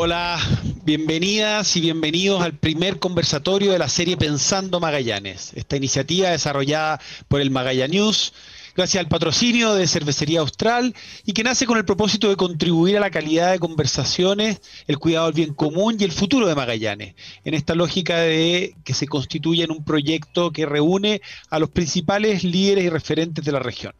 Hola, bienvenidas y bienvenidos al primer conversatorio de la serie Pensando Magallanes. Esta iniciativa desarrollada por el Magallanes News, gracias al patrocinio de Cervecería Austral y que nace con el propósito de contribuir a la calidad de conversaciones, el cuidado del bien común y el futuro de Magallanes, en esta lógica de que se constituya en un proyecto que reúne a los principales líderes y referentes de la región.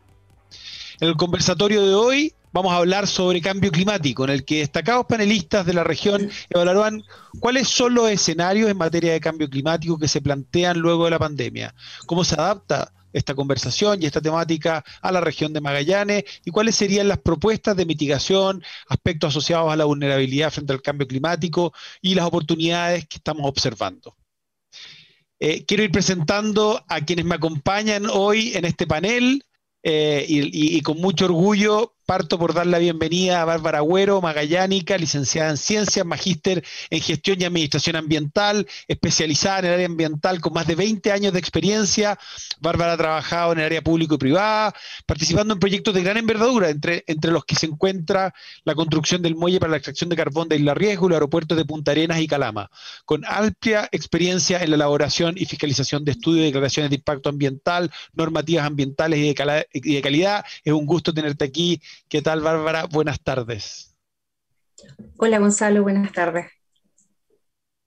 En el conversatorio de hoy vamos a hablar sobre cambio climático, en el que destacados panelistas de la región evaluarán cuáles son los escenarios en materia de cambio climático que se plantean luego de la pandemia, cómo se adapta esta conversación y esta temática a la región de Magallanes y cuáles serían las propuestas de mitigación, aspectos asociados a la vulnerabilidad frente al cambio climático y las oportunidades que estamos observando. Eh, quiero ir presentando a quienes me acompañan hoy en este panel eh, y, con mucho orgullo Parto por dar la bienvenida a Bárbara Agüero, magallánica, licenciada en Ciencias, magíster en Gestión y Administración Ambiental, especializada en el área ambiental con más de 20 años de experiencia. Bárbara ha trabajado en el área público y privada, participando en proyectos de gran envergadura, entre, entre los que se encuentra la construcción del muelle para la extracción de carbón de Isla Riesgo, los aeropuertos de Punta Arenas y Calama, con amplia experiencia en la elaboración y fiscalización de estudios y declaraciones de impacto ambiental, normativas ambientales y de, y de calidad. Es un gusto tenerte aquí ¿Qué tal, Bárbara? Buenas tardes. Hola, Gonzalo, buenas tardes.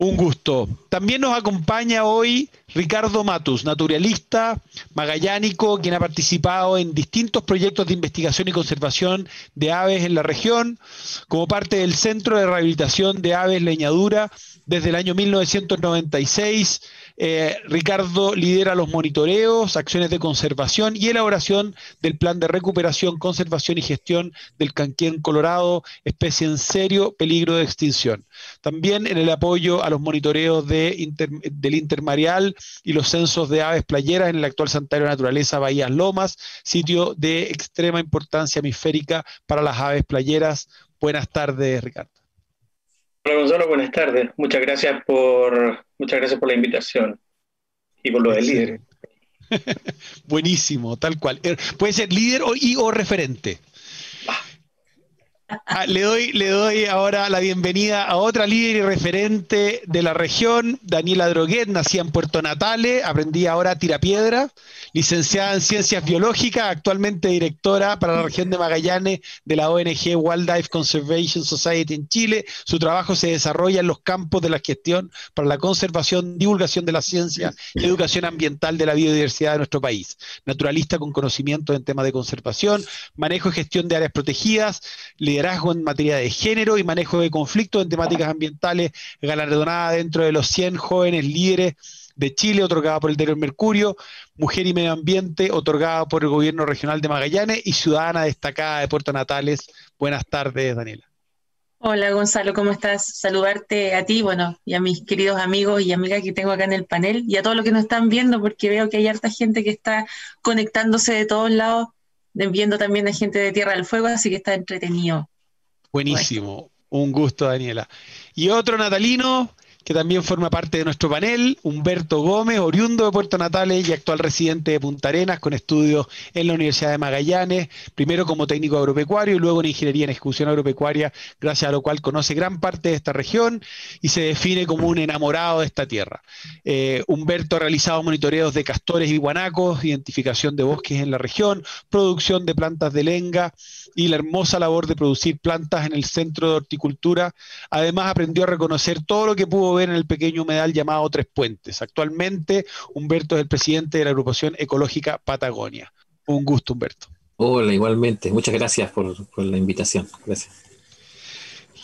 Un gusto. También nos acompaña hoy Ricardo Matus, naturalista magallánico, quien ha participado en distintos proyectos de investigación y conservación de aves en la región, como parte del Centro de Rehabilitación de Aves Leñadura desde el año 1996 eh, Ricardo lidera los monitoreos, acciones de conservación y elaboración del plan de recuperación, conservación y gestión del canquén colorado, especie en serio peligro de extinción. También en el apoyo a los monitoreos de del intermareal y los censos de aves playeras en el actual santuario naturaleza Bahías Lomas, sitio de extrema importancia hemisférica para las aves playeras. Buenas tardes, Ricardo. Hola Gonzalo, buenas tardes. Muchas gracias por, muchas gracias por la invitación y por lo del líder. Buenísimo, tal cual. Er, puede ser líder y o referente. Ah, le, doy, le doy ahora la bienvenida a otra líder y referente de la región, Daniela Droguet, nacida en Puerto Natale, aprendí ahora tirapiedra, licenciada en Ciencias Biológicas, actualmente directora para la región de Magallanes de la ONG Wildlife Conservation Society en Chile. Su trabajo se desarrolla en los campos de la gestión para la conservación, divulgación de la ciencia y educación ambiental de la biodiversidad de nuestro país. Naturalista con conocimiento en temas de conservación, manejo y gestión de áreas protegidas, liderazgo en materia de género y manejo de conflictos en temáticas ambientales, galardonada dentro de los 100 jóvenes líderes de Chile, otorgada por el Diario Mercurio, Mujer y Medio Ambiente, otorgada por el Gobierno Regional de Magallanes y Ciudadana destacada de Puerto Natales. Buenas tardes, Daniela. Hola Gonzalo, ¿cómo estás? Saludarte a ti, bueno, y a mis queridos amigos y amigas que tengo acá en el panel y a todos los que nos están viendo, porque veo que hay harta gente que está conectándose de todos lados, viendo también a gente de Tierra del Fuego, así que está entretenido. Buenísimo, un gusto, Daniela. Y otro natalino, que también forma parte de nuestro panel, Humberto Gómez, oriundo de Puerto Natales y actual residente de Punta Arenas, con estudios en la Universidad de Magallanes, primero como técnico agropecuario y luego en ingeniería en ejecución agropecuaria, gracias a lo cual conoce gran parte de esta región y se define como un enamorado de esta tierra. Eh, Humberto ha realizado monitoreos de castores y guanacos, identificación de bosques en la región, producción de plantas de lenga y la hermosa labor de producir plantas en el Centro de Horticultura. Además, aprendió a reconocer todo lo que pudo ver en el pequeño humedal llamado Tres Puentes. Actualmente, Humberto es el presidente de la agrupación ecológica Patagonia. Un gusto, Humberto. Hola, igualmente. Muchas gracias por, la invitación. Gracias.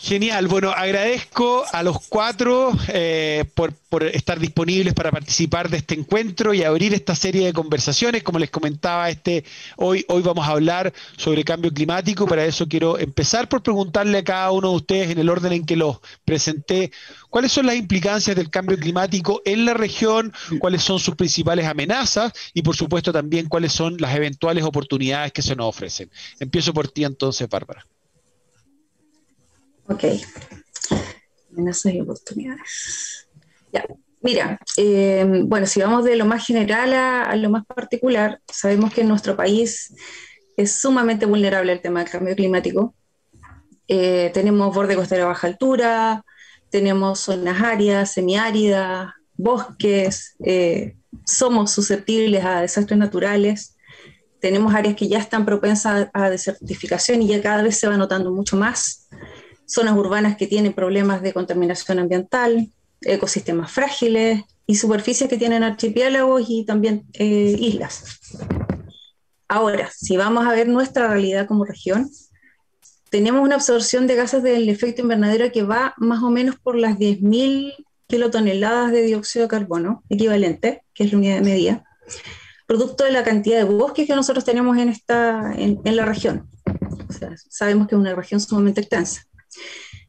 Genial, bueno, agradezco a los cuatro eh, por, estar disponibles para participar de este encuentro y abrir esta serie de conversaciones. Como les comentaba, este, hoy, hoy vamos a hablar sobre cambio climático. Para eso quiero empezar por preguntarle a cada uno de ustedes, en el orden en que los presenté, cuáles son las implicancias del cambio climático en la región, cuáles son sus principales amenazas y, por supuesto, también cuáles son las eventuales oportunidades que se nos ofrecen. Empiezo por ti entonces, Bárbara. Ok. Amenazas y oportunidades. Ya. Mira, eh, bueno, si vamos de lo más general a, lo más particular, sabemos que en nuestro país es sumamente vulnerable el tema del cambio climático. Eh, tenemos borde costero a baja altura, tenemos zonas áridas, semiáridas, bosques, eh, somos susceptibles a desastres naturales, tenemos áreas que ya están propensas a desertificación y ya cada vez se va notando mucho más, zonas urbanas que tienen problemas de contaminación ambiental, ecosistemas frágiles y superficies que tienen archipiélagos y también eh, islas. Ahora, si vamos a ver nuestra realidad como región, tenemos una absorción de gases del efecto invernadero que va más o menos por las 10.000 kilotoneladas de dióxido de carbono equivalente, que es la unidad de medida, producto de la cantidad de bosques que nosotros tenemos en, esta, en, la región. sabemos que es una región sumamente extensa.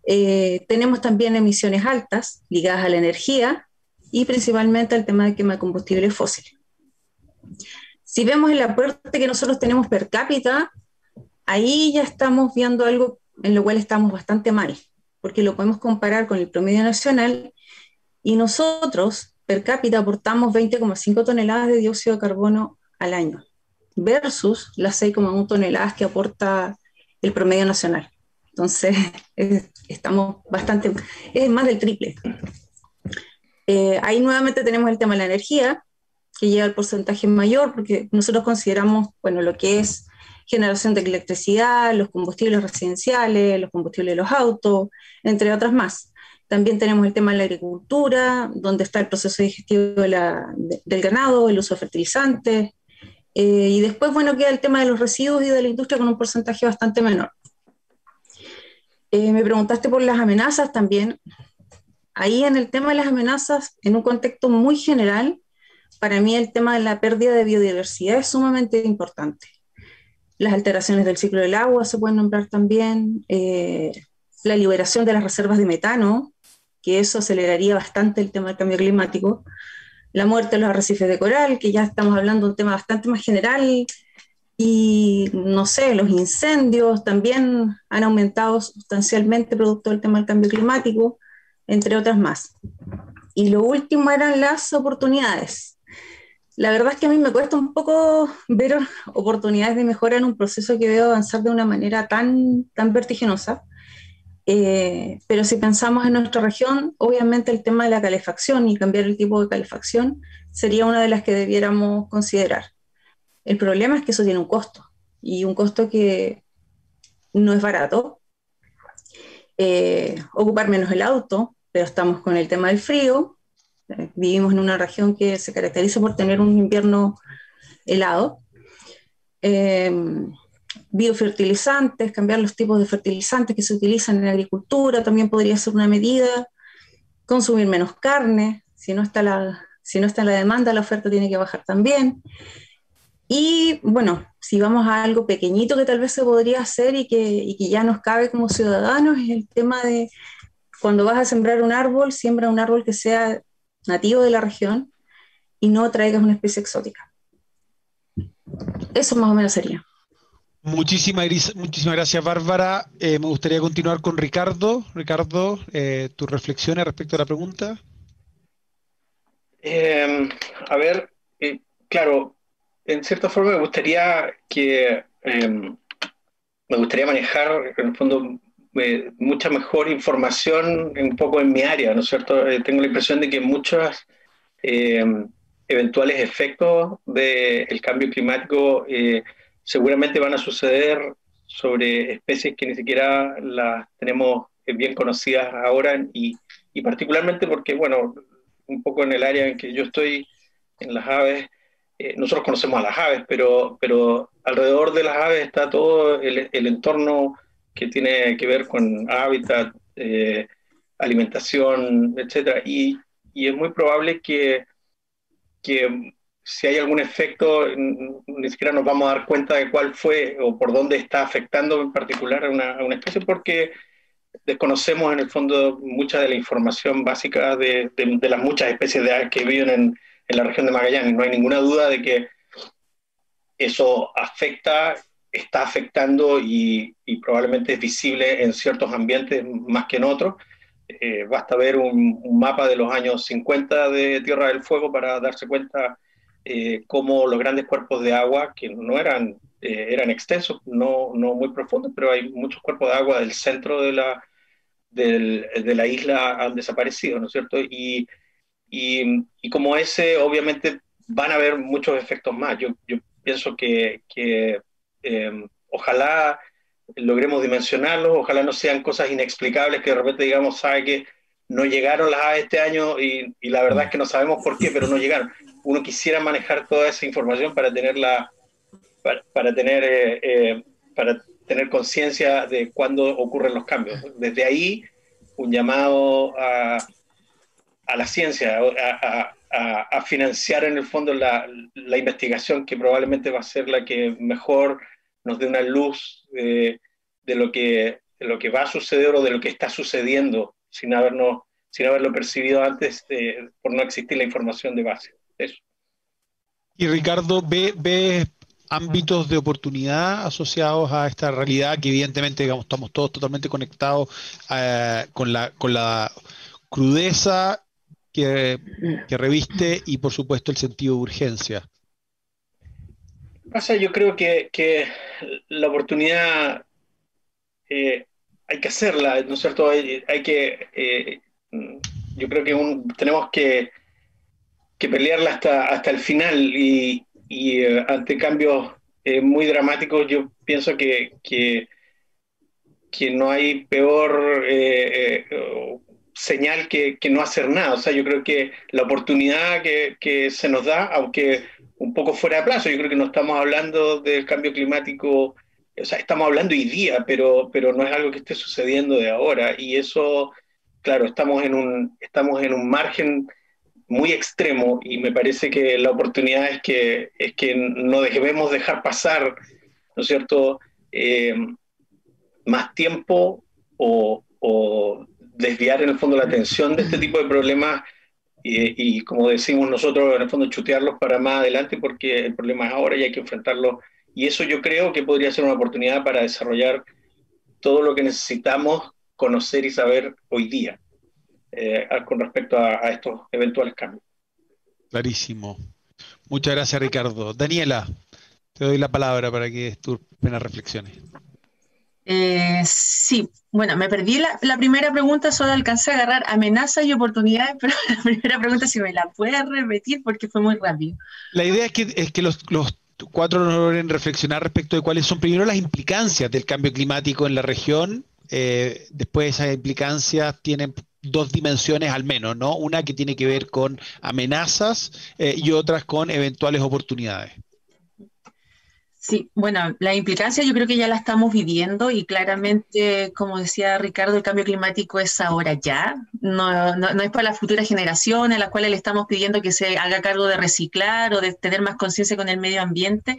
Eh, tenemos también emisiones altas ligadas a la energía y principalmente al tema de quema de combustible fósil. Si vemos el aporte que nosotros tenemos per cápita, ahí ya estamos viendo algo en lo cual estamos bastante mal, porque lo podemos comparar con el promedio nacional y nosotros per cápita aportamos 20,5 toneladas de dióxido de carbono al año, versus las 6,1 toneladas que aporta el promedio nacional. Entonces, estamos bastante, es más del triple. Eh, ahí nuevamente tenemos el tema de la energía, que llega al porcentaje mayor, porque nosotros consideramos, bueno, lo que es generación de electricidad, los combustibles residenciales, los combustibles de los autos, entre otras más. También tenemos el tema de la agricultura, donde está el proceso digestivo del ganado, el uso de fertilizantes. Eh, y después, bueno, queda el tema de los residuos y de la industria con un porcentaje bastante menor. Eh, me preguntaste por las amenazas también. Ahí en el tema de las amenazas, en un contexto muy general, para mí el tema de la pérdida de biodiversidad es sumamente importante. Las alteraciones del ciclo del agua se pueden nombrar también, eh, la liberación de las reservas de metano, que eso aceleraría bastante el tema del cambio climático, la muerte de los arrecifes de coral, que ya estamos hablando de un tema bastante más general, y no sé, los incendios también han aumentado sustancialmente producto del tema del cambio climático, entre otras más. Y lo último eran las oportunidades. La verdad es que a mí me cuesta un poco ver oportunidades de mejora en un proceso que veo avanzar de una manera tan, tan vertiginosa. Eh, pero si pensamos en nuestra región, obviamente el tema de la calefacción y cambiar el tipo de calefacción sería una de las que debiéramos considerar. El problema es que eso tiene un costo y un costo que no es barato. Eh, ocupar menos el auto, pero estamos con el tema del frío. Eh, vivimos en una región que se caracteriza por tener un invierno helado. Eh, biofertilizantes, cambiar los tipos de fertilizantes que se utilizan en la agricultura, también podría ser una medida. Consumir menos carne, si no está la, si no está la demanda, la oferta tiene que bajar también. Y bueno, si vamos a algo pequeñito que tal vez se podría hacer y que, y que ya nos cabe como ciudadanos, es el tema de cuando vas a sembrar un árbol, siembra un árbol que sea nativo de la región y no traigas una especie exótica. Eso más o menos sería. Muchísimas, muchísimas gracias, Bárbara. Eh, me gustaría continuar con Ricardo. Ricardo, eh, tus reflexiones respecto a la pregunta. Eh, a ver, claro, en cierta forma me gustaría que em, me gustaría manejar en el fondo eh, mucha mejor información un poco en mi área, ¿no es cierto? Eh, tengo la impresión de que muchos em, eventuales efectos del cambio climático eh, seguramente van a suceder sobre especies que ni siquiera las tenemos bien conocidas ahora y, y particularmente porque, bueno, un poco en el área en que yo estoy, en las aves, eh, nosotros conocemos a las aves, pero, pero alrededor de las aves está todo el, entorno que tiene que ver con hábitat, eh, alimentación, etc. Y, y, es muy probable que, que si hay algún efecto, ni siquiera nos vamos a dar cuenta de cuál fue o por dónde está afectando en particular a una, a una especie, porque desconocemos en el fondo mucha de la información básica de, de, de las muchas especies de aves que viven en, en la región de Magallanes. No hay ninguna duda de que eso afecta, está afectando y, probablemente es visible en ciertos ambientes más que en otros. Eh, basta ver un, mapa de los años 50 de Tierra del Fuego para darse cuenta eh, cómo los grandes cuerpos de agua, que no eran eh, eran extensos, no, no muy profundos, pero hay muchos cuerpos de agua del centro de la, de la isla han desaparecido, ¿no es cierto? Y, y, y, como ese, obviamente van a haber muchos efectos más. Yo, pienso que, em, ojalá logremos dimensionarlos, ojalá no sean cosas inexplicables que de repente digamos, sabe que no llegaron las aves este año y, la verdad es que no sabemos por qué, pero no llegaron. Uno quisiera manejar toda esa información para tenerla, para, para tener, eh, eh, para tener conciencia de cuándo ocurren los cambios. Desde ahí, un llamado a, a la ciencia, a, a, a, financiar en el fondo la, la, investigación que probablemente va a ser la que mejor nos dé una luz de, de, lo que, de lo que va a suceder o de lo que está sucediendo sin, habernos, sin haberlo percibido antes eh, por no existir la información de base. Eso. Y Ricardo, ¿ve, ve ámbitos de oportunidad asociados a esta realidad que evidentemente digamos, estamos todos totalmente conectados eh, con, la, con la crudeza que, que, reviste y por supuesto el sentido de urgencia. Pasa, yo creo que, que la oportunidad eh, hay que hacerla, ¿no es cierto? Hay, hay que, eh, yo creo que un, tenemos que, que, pelearla hasta, hasta el final y, y uh, ante cambios eh, muy dramáticos yo pienso que, que, que no hay peor eh, eh, señal que, que, no hacer nada. O sea, yo creo que la oportunidad que, que se nos da, aunque un poco fuera de plazo, yo creo que no estamos hablando del cambio climático o sea, estamos hablando hoy día, pero, pero no es algo que esté sucediendo de ahora. Y eso, claro, estamos en un, estamos en un margen muy extremo y me parece que la oportunidad es que, es que no debemos dejar pasar, ¿no es cierto?, eh, más tiempo o, o, desviar en el fondo la atención de este tipo de problemas y, y, como decimos nosotros, en el fondo chutearlos para más adelante porque el problema es ahora y hay que enfrentarlo y eso yo creo que podría ser una oportunidad para desarrollar todo lo que necesitamos conocer y saber hoy día eh, con respecto a, a, estos eventuales cambios. Clarísimo. Muchas gracias, Ricardo. Daniela, te doy la palabra para que tus primeras reflexiones. Eh, sí, bueno, me perdí la, primera pregunta, solo alcancé a agarrar amenazas y oportunidades, pero la primera pregunta si me la puedes repetir porque fue muy rápido. La idea es que, los cuatro nos logren reflexionar respecto de cuáles son primero las implicancias del cambio climático en la región. Eh, después esas implicancias tienen dos dimensiones al menos, ¿no? Una que tiene que ver con amenazas eh, y otras con eventuales oportunidades. Sí, bueno, la implicancia yo creo que ya la estamos viviendo y claramente, como decía Ricardo, el cambio climático es ahora ya, no, no, no es para las futuras generaciones a las cuales le estamos pidiendo que se haga cargo de reciclar o de tener más conciencia con el medio ambiente.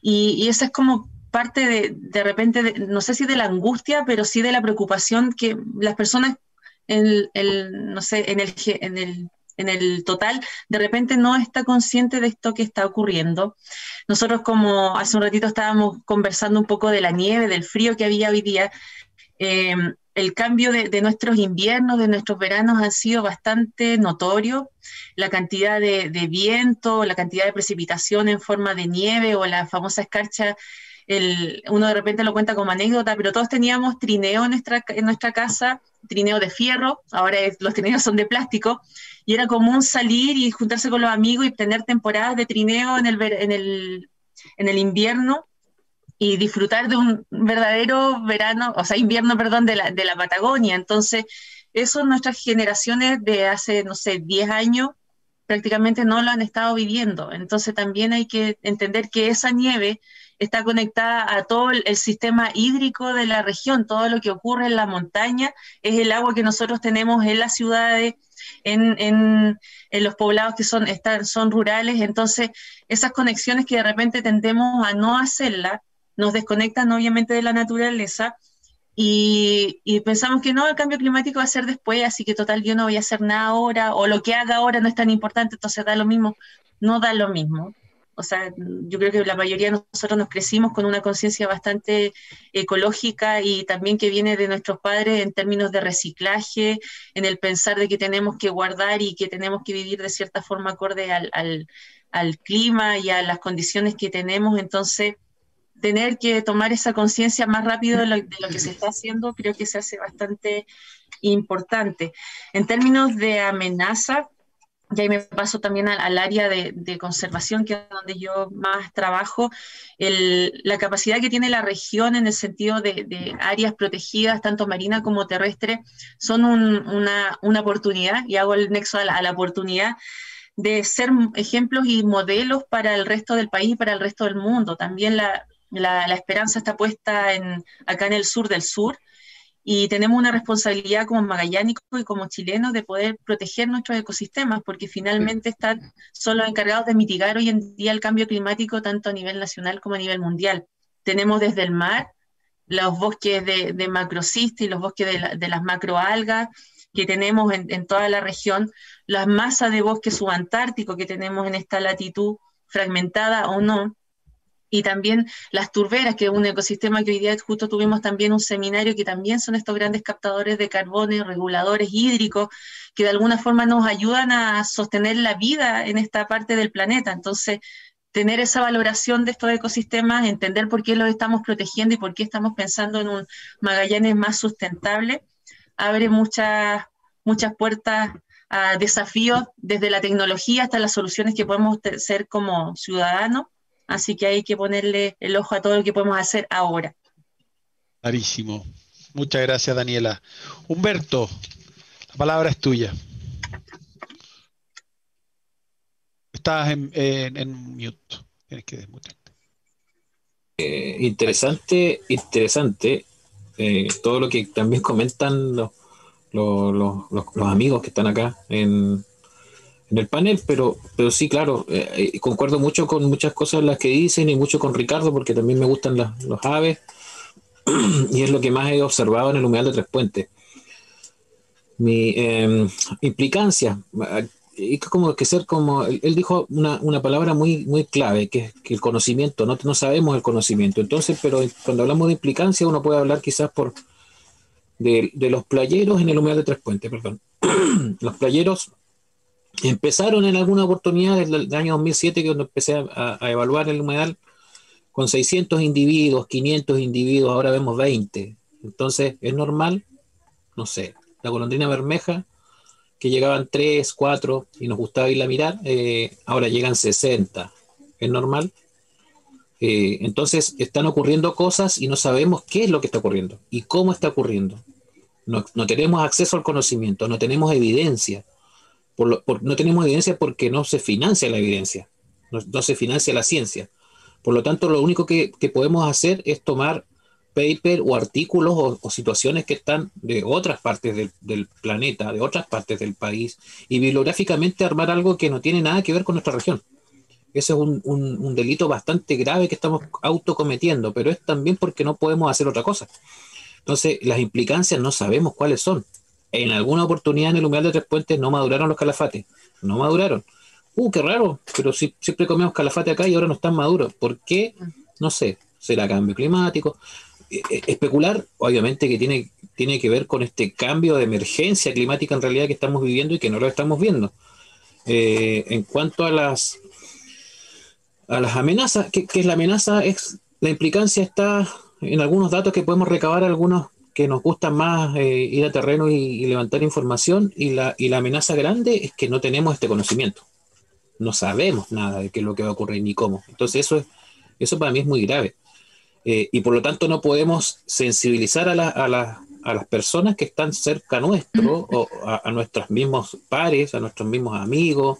Y, esa es como parte de, de repente, de, no sé si de la angustia, pero sí de la preocupación que las personas, en el, no sé, en el, en el en el total, de repente no está consciente de esto que está ocurriendo. Nosotros como hace un ratito estábamos conversando un poco de la nieve, del frío que había hoy día, eh, el cambio de, nuestros inviernos, de nuestros veranos ha sido bastante notorio. La cantidad de, viento, la cantidad de precipitación en forma de nieve o la famosa escarcha, el, uno de repente lo cuenta como anécdota, pero todos teníamos trineo en nuestra, en nuestra casa, trineo de fierro, ahora los trineos son de plástico, y era común salir y juntarse con los amigos y tener temporadas de trineo en el, en el, en el invierno y disfrutar de un verdadero verano, o sea, invierno, perdón, de la, de la Patagonia. Entonces, eso nuestras generaciones de hace, no sé, 10 años prácticamente no lo han estado viviendo. Entonces, también hay que entender que esa nieve está conectada a todo el, sistema hídrico de la región, todo lo que ocurre en la montaña es el agua que nosotros tenemos en las ciudades, en, en, en los poblados que son, están, son rurales, entonces esas conexiones que de repente tendemos a no hacerlas, nos desconectan obviamente de la naturaleza. Y, y, pensamos que no, el cambio climático va a ser después, así que total yo no voy a hacer nada ahora, o lo que haga ahora no es tan importante, entonces da lo mismo, no da lo mismo. O sea, yo creo que la mayoría de nosotros nos crecimos con una conciencia bastante ecológica y también que viene de nuestros padres en términos de reciclaje, en el pensar de que tenemos que guardar y que tenemos que vivir de cierta forma acorde al, al, al clima y a las condiciones que tenemos. Entonces, tener que tomar esa conciencia más rápido de lo, que se está haciendo, creo que se hace bastante importante. En términos de amenaza, y ahí me paso también al, área de, conservación, que es donde yo más trabajo, la capacidad que tiene la región en el sentido de, áreas protegidas, tanto marina como terrestre, son una, oportunidad, y hago el nexo a la, oportunidad de ser ejemplos y modelos para el resto del país y para el resto del mundo. También la, la esperanza está puesta en, acá en el sur del sur, y tenemos una responsabilidad como magallánicos y como chilenos de poder proteger nuestros ecosistemas, porque finalmente están solo encargados de mitigar hoy en día el cambio climático tanto a nivel nacional como a nivel mundial. Tenemos desde el mar los bosques de, de y los bosques de, de, las macroalgas que tenemos en, en toda la región, las masas de bosque subantártico que tenemos en esta latitud fragmentada o no, y también las turberas, que es un ecosistema que hoy día justo tuvimos también un seminario que también son estos grandes captadores de carbono, reguladores hídricos, que de alguna forma nos ayudan a sostener la vida en esta parte del planeta. Entonces, tener esa valoración de estos ecosistemas, entender por qué los estamos protegiendo y por qué estamos pensando en un Magallanes más sustentable, abre muchas, muchas puertas a desafíos desde la tecnología hasta las soluciones que podemos ser como ciudadanos Así que hay que ponerle el ojo a todo lo que podemos hacer ahora. Clarísimo. Muchas gracias, Daniela. Humberto, la palabra es tuya. Estás en, mute. Tienes que desmutarte. Eh, interesante, interesante. Eh, todo lo que también comentan los, los amigos que están acá en, en el panel, pero, pero sí, claro, eh, eh, concuerdo mucho con muchas cosas las que dicen y mucho con Ricardo, porque también me gustan los aves, y es lo que más he observado en el humedal de Tres Puentes. Mi eh, implicancia, es como que ser como, él, dijo una, una, palabra muy, muy clave, que es que el conocimiento, no, no sabemos el conocimiento, entonces, pero cuando hablamos de implicancia, uno puede hablar quizás por de, de los playeros en el humedal de Tres Puentes, perdón. los playeros Empezaron en alguna oportunidad desde el año 2007, que cuando empecé a, evaluar el humedal, con 600 individuos, 500 individuos, ahora vemos 20. Entonces, ¿es normal? No sé. La golondrina bermeja, que llegaban 3, 4 y nos gustaba irla a mirar, eh, ahora llegan 60. ¿Es normal? Eh, entonces, están ocurriendo cosas y no sabemos qué es lo que está ocurriendo y cómo está ocurriendo. No, no tenemos acceso al conocimiento, no tenemos evidencia no tenemos evidencia porque no se financia la evidencia, no, se financia la ciencia. Por lo tanto, lo único que, podemos hacer es tomar paper o artículos o, situaciones que están de otras partes del, planeta, de otras partes del país, y bibliográficamente armar algo que no tiene nada que ver con nuestra región. Ese es un, un delito bastante grave que estamos autocometiendo, pero es también porque no podemos hacer otra cosa. Entonces, las implicancias no sabemos cuáles son en alguna oportunidad en el humedal de Tres Puentes no maduraron los calafates, no maduraron. Uh, qué raro, pero si, siempre comemos calafate acá y ahora no están maduros. ¿Por qué? No sé, será cambio climático. E, e, especular, obviamente que tiene, tiene que ver con este cambio de emergencia climática en realidad que estamos viviendo y que no lo estamos viendo. Eh, en cuanto a las a las amenazas, ¿qué, es la amenaza? Es la implicancia está en algunos datos que podemos recabar algunos que nos gusta más eh, ir a terreno y, levantar información y la, y la amenaza grande es que no tenemos este conocimiento. No sabemos nada de qué es lo que va a ocurrir ni cómo. Entonces eso, es, eso para mí es muy grave. Eh, y por lo tanto no podemos sensibilizar a, a, a las personas que están cerca nuestro, o a, a, nuestros mismos pares, a nuestros mismos amigos,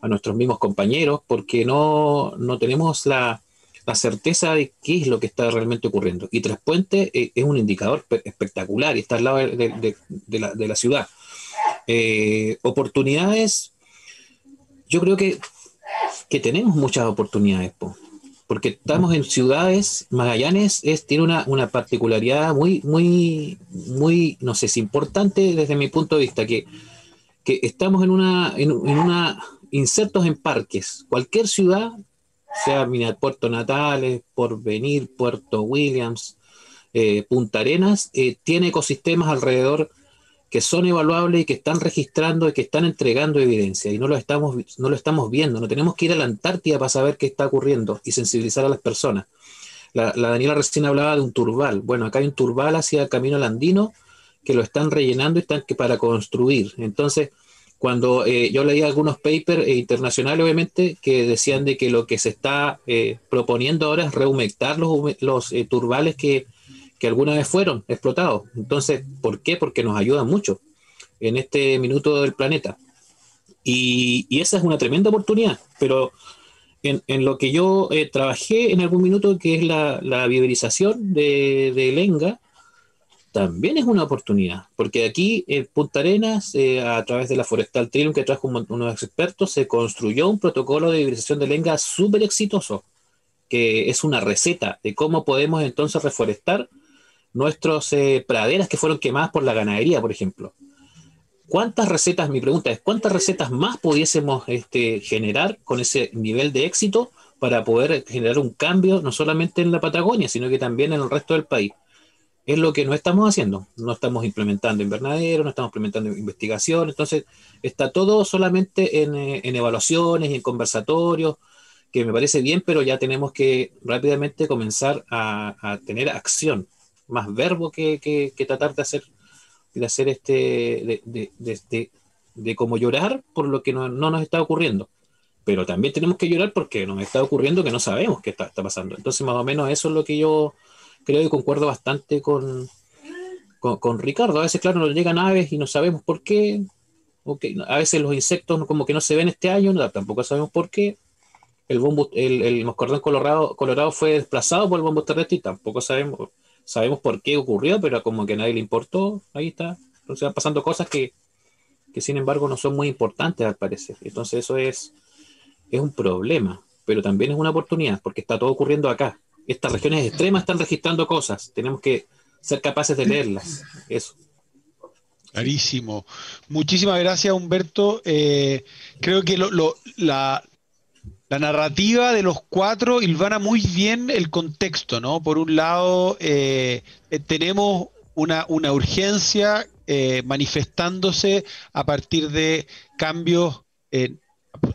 a nuestros mismos compañeros, porque no, no tenemos la, la certeza de qué es lo que está realmente ocurriendo. Y Tres Puentes eh, es un indicador espectacular y está al lado de, la, ciudad. Eh, oportunidades, yo creo que, que tenemos muchas oportunidades, porque estamos en ciudades, Magallanes es, tiene una, particularidad muy, muy, muy, no sé importante desde mi punto de vista, que, que estamos en una, en una, insertos en parques. Cualquier ciudad sea Puerto Natales, Porvenir, Puerto Williams, eh, Punta Arenas, eh, tiene ecosistemas alrededor que son evaluables y que están registrando y que están entregando evidencia y no lo estamos, no lo estamos viendo, no tenemos que ir a la Antártida para saber qué está ocurriendo y sensibilizar a las personas. La, Daniela recién hablaba de un turbal. Bueno, acá hay un turbal hacia el camino andino que lo están rellenando y están que para construir. Entonces, cuando eh, yo leía algunos papers eh, internacionales, obviamente, que decían de que lo que se está eh, proponiendo ahora es rehumectar los, los turbales que, que alguna vez fueron explotados. Entonces, ¿por qué? Porque nos ayudan mucho en este minuto del planeta. Y, y esa es una tremenda oportunidad, pero en, en lo que yo eh, trabajé en algún minuto, que es la, la viverización de, de, Lenga, también es una oportunidad, porque aquí en Punta Arenas, eh, a través de la Forestal Trillium que trajo unos expertos, se construyó un protocolo de viverización de Lenga súper exitoso, que es una receta de cómo podemos entonces reforestar nuestras eh, praderas que fueron quemadas por la ganadería, por ejemplo. ¿Cuántas recetas, mi pregunta es, cuántas recetas más pudiésemos este, generar con ese nivel de éxito para poder generar un cambio no solamente en la Patagonia, sino que también en el resto del país? Es lo que no estamos haciendo. No estamos implementando invernadero, no estamos implementando investigación. Entonces, está todo solamente en, eh, evaluaciones y en conversatorios, que me parece bien, pero ya tenemos que rápidamente comenzar a, tener acción, más verbo que, que tratar de hacer de hacer este, de, de, de, como llorar por lo que no, nos está ocurriendo. Pero también tenemos que llorar porque nos está ocurriendo que no sabemos qué está, está, pasando. Entonces, más o menos eso es lo que yo creo y concuerdo bastante con, con, Ricardo. A veces, claro, nos llegan aves y no sabemos por qué. Okay. A veces los insectos como que no se ven este año, tampoco sabemos por qué. El, bombo, el, moscardón colorado, colorado fue desplazado por el bombo terrestre y tampoco sabemos sabemos por qué ocurrió, pero como que a nadie le importó, ahí está. Entonces van pasando cosas que, sin embargo no son muy importantes al parecer. Entonces eso es, es un problema, pero también es una oportunidad, porque está todo ocurriendo acá. Estas regiones extremas están registrando cosas, tenemos que ser capaces de leerlas. Eso. Clarísimo. Muchísimas gracias, Humberto. Eh, creo que la, narrativa de los cuatro ilvana muy bien el contexto, ¿no? Por un lado, eh, tenemos una, una urgencia eh, manifestándose a partir de cambios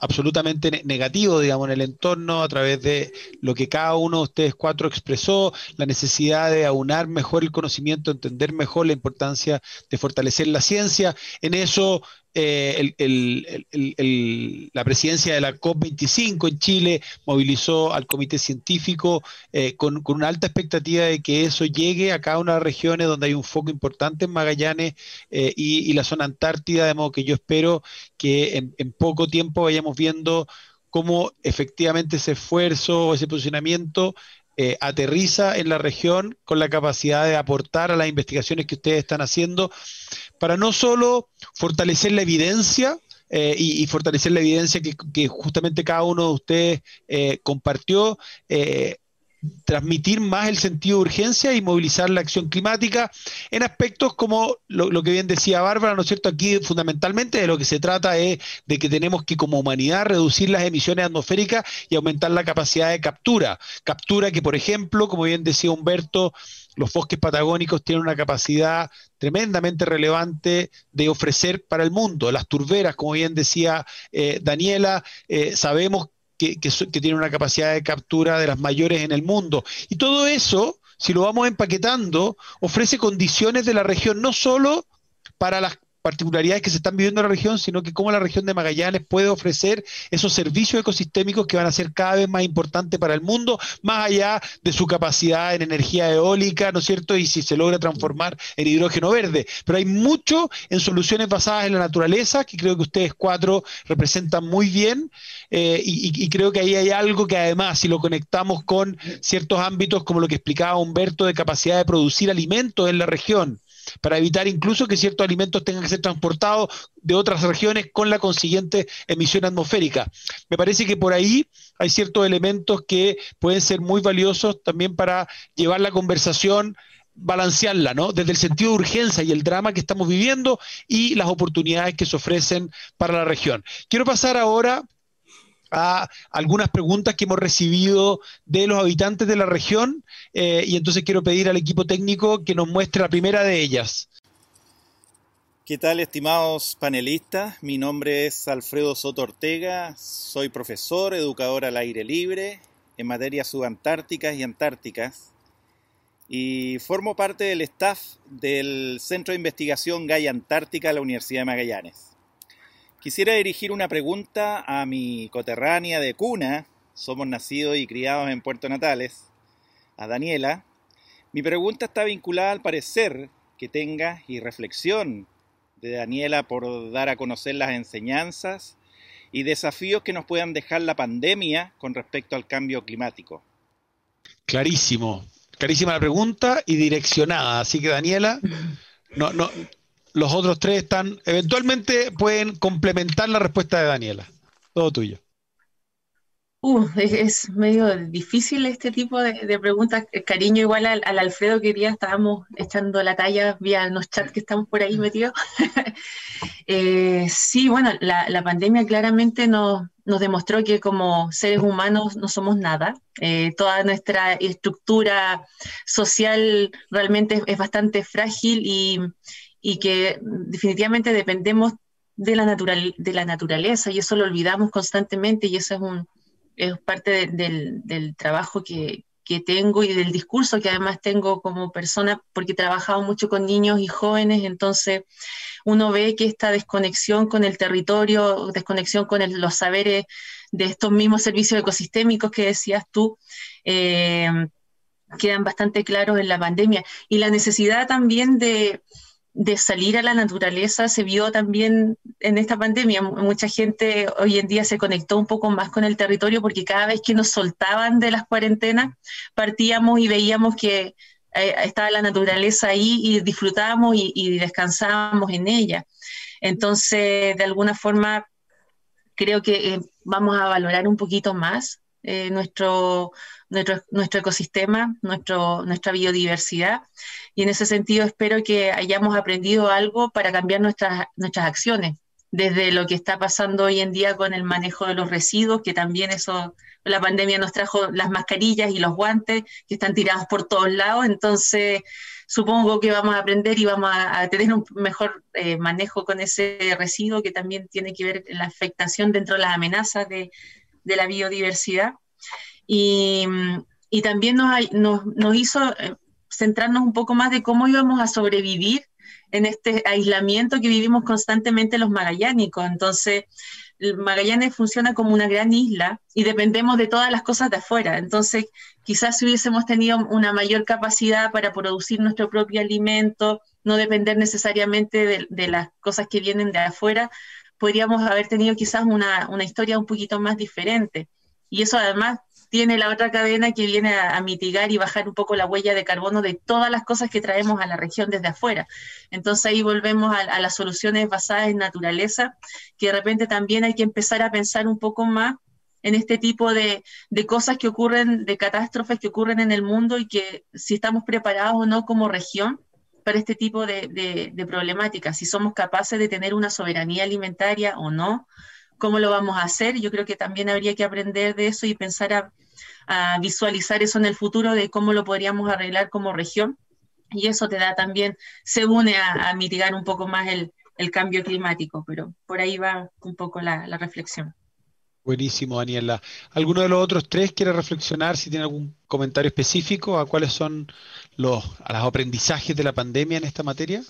absolutamente negativos, digamos, en el entorno a través de lo que cada uno de ustedes cuatro expresó, la necesidad de aunar mejor el conocimiento, entender mejor la importancia de fortalecer la ciencia. En eso eh, la presidencia de la COP25 en Chile movilizó al comité científico eh, con, una alta expectativa de que eso llegue a cada una de las regiones donde hay un foco importante en Magallanes eh, y, la zona antártida, de modo que yo espero que en, en poco tiempo vayamos viendo cómo efectivamente ese esfuerzo o ese posicionamiento eh, aterriza en la región con la capacidad de aportar a las investigaciones que ustedes están haciendo para no solo fortalecer la evidencia, eh, y, fortalecer la evidencia que, justamente cada uno de ustedes eh, compartió, transmitir más el sentido de urgencia y movilizar la acción climática en aspectos como lo, que bien decía Bárbara, ¿no es cierto? Aquí fundamentalmente de lo que se trata es de que tenemos que como humanidad reducir las emisiones atmosféricas y aumentar la capacidad de captura. Captura que, por ejemplo, como bien decía Humberto, los bosques patagónicos tienen una capacidad tremendamente relevante de ofrecer para el mundo. Las turberas, como bien decía eh, Daniela, eh, sabemos que, tiene una capacidad de captura de las mayores en el mundo. Y todo eso, si lo vamos empaquetando, ofrece condiciones de la región no solo para las particularidades que se están viviendo en la región, sino que cómo la región de Magallanes puede ofrecer esos servicios ecosistémicos que van a ser cada vez más importantes para el mundo, más allá de su capacidad en energía eólica, ¿no es cierto? Y si se logra transformar en hidrógeno verde. Pero hay mucho en soluciones basadas en la naturaleza, que creo que ustedes cuatro representan muy bien, eh, y, y creo que ahí hay algo que además, si lo conectamos con ciertos ámbitos como lo que explicaba Humberto de capacidad de producir alimentos en la región, para evitar incluso que ciertos alimentos tengan que ser transportados de otras regiones con la consiguiente emisión atmosférica. Me parece que por ahí hay ciertos elementos que pueden ser muy valiosos también para llevar la conversación balancearla, ¿no? Desde el sentido de urgencia y el drama que estamos viviendo y las oportunidades que se ofrecen para la región. Quiero pasar ahora a algunas preguntas que hemos recibido de los habitantes de la región eh, y entonces quiero pedir al equipo técnico que nos muestre la primera de ellas. ¿Qué tal, estimados panelistas? Mi nombre es Alfredo Soto Ortega, soy profesor, educador al aire libre en materias subantárticas y antárticas y formo parte del staff del Centro de Investigación Gaia Antártica de la Universidad de Magallanes. Quisiera dirigir una pregunta a mi coterránea de cuna, somos nacidos y criados en Puerto Natales, a Daniela. Mi pregunta está vinculada al parecer que tenga y reflexión de Daniela por dar a conocer las enseñanzas y desafíos que nos puedan dejar la pandemia con respecto al cambio climático. Clarísimo, clarísima la pregunta y direccionada. Así que Daniela, no, no, los otros tres están, eventualmente pueden complementar la respuesta de Daniela. Todo tuyo. Uh, es, medio difícil este tipo de, preguntas. Cariño igual al, Alfredo que día estábamos echando la talla vía los chats que estamos por ahí metidos. Eh, sí, bueno, la, pandemia claramente nos, nos, demostró que como seres humanos no somos nada. Eh, toda nuestra estructura social realmente es, bastante frágil y, y que definitivamente dependemos de la, natural, de la naturaleza y eso lo olvidamos constantemente y eso es un es parte del, trabajo que, tengo y del discurso que además tengo como persona, porque he trabajado mucho con niños y jóvenes, entonces uno ve que esta desconexión con el territorio, desconexión con los saberes de estos mismos servicios ecosistémicos que decías tú, eh, quedan bastante claros en la pandemia. Y la necesidad también de, de salir a la naturaleza se vio también en esta pandemia. Mucha gente hoy en día se conectó un poco más con el territorio porque cada vez que nos soltaban de las cuarentenas, partíamos y veíamos que eh, estaba la naturaleza ahí y disfrutábamos y, descansábamos en ella. Entonces, de alguna forma, creo que eh, vamos a valorar un poquito más eh, nuestro, nuestro, nuestro, ecosistema, nuestro, nuestra biodiversidad. Y en ese sentido espero que hayamos aprendido algo para cambiar nuestras, nuestras acciones, desde lo que está pasando hoy en día con el manejo de los residuos, que también eso, la pandemia nos trajo las mascarillas y los guantes que están tirados por todos lados. Entonces, supongo que vamos a aprender y vamos a, tener un mejor eh, manejo con ese residuo que también tiene que ver la afectación dentro de las amenazas de, de la biodiversidad. Y, y también nos, hizo eh, centrarnos un poco más de cómo íbamos a sobrevivir en este aislamiento que vivimos constantemente los magallánicos. Entonces, Magallanes funciona como una gran isla y dependemos de todas las cosas de afuera. Entonces, quizás si hubiésemos tenido una mayor capacidad para producir nuestro propio alimento, no depender necesariamente de las cosas que vienen de afuera, podríamos haber tenido quizás una, historia un poquito más diferente. Y eso además tiene la otra cadena que viene a, mitigar y bajar un poco la huella de carbono de todas las cosas que traemos a la región desde afuera. Entonces ahí volvemos a, las soluciones basadas en naturaleza, que de repente también hay que empezar a pensar un poco más en este tipo de, de, cosas que ocurren, de catástrofes que ocurren en el mundo y que si estamos preparados o no como región para este tipo de, problemáticas, si somos capaces de tener una soberanía alimentaria o no, cómo lo vamos a hacer. Yo creo que también habría que aprender de eso y pensar a, visualizar eso en el futuro de cómo lo podríamos arreglar como región. Y eso te da también, se une a, mitigar un poco más el, cambio climático, pero por ahí va un poco la reflexión. Buenísimo, Daniela. ¿Alguno de los otros tres quiere reflexionar si tiene algún comentario específico a cuáles son los, los aprendizajes de la pandemia en esta materia?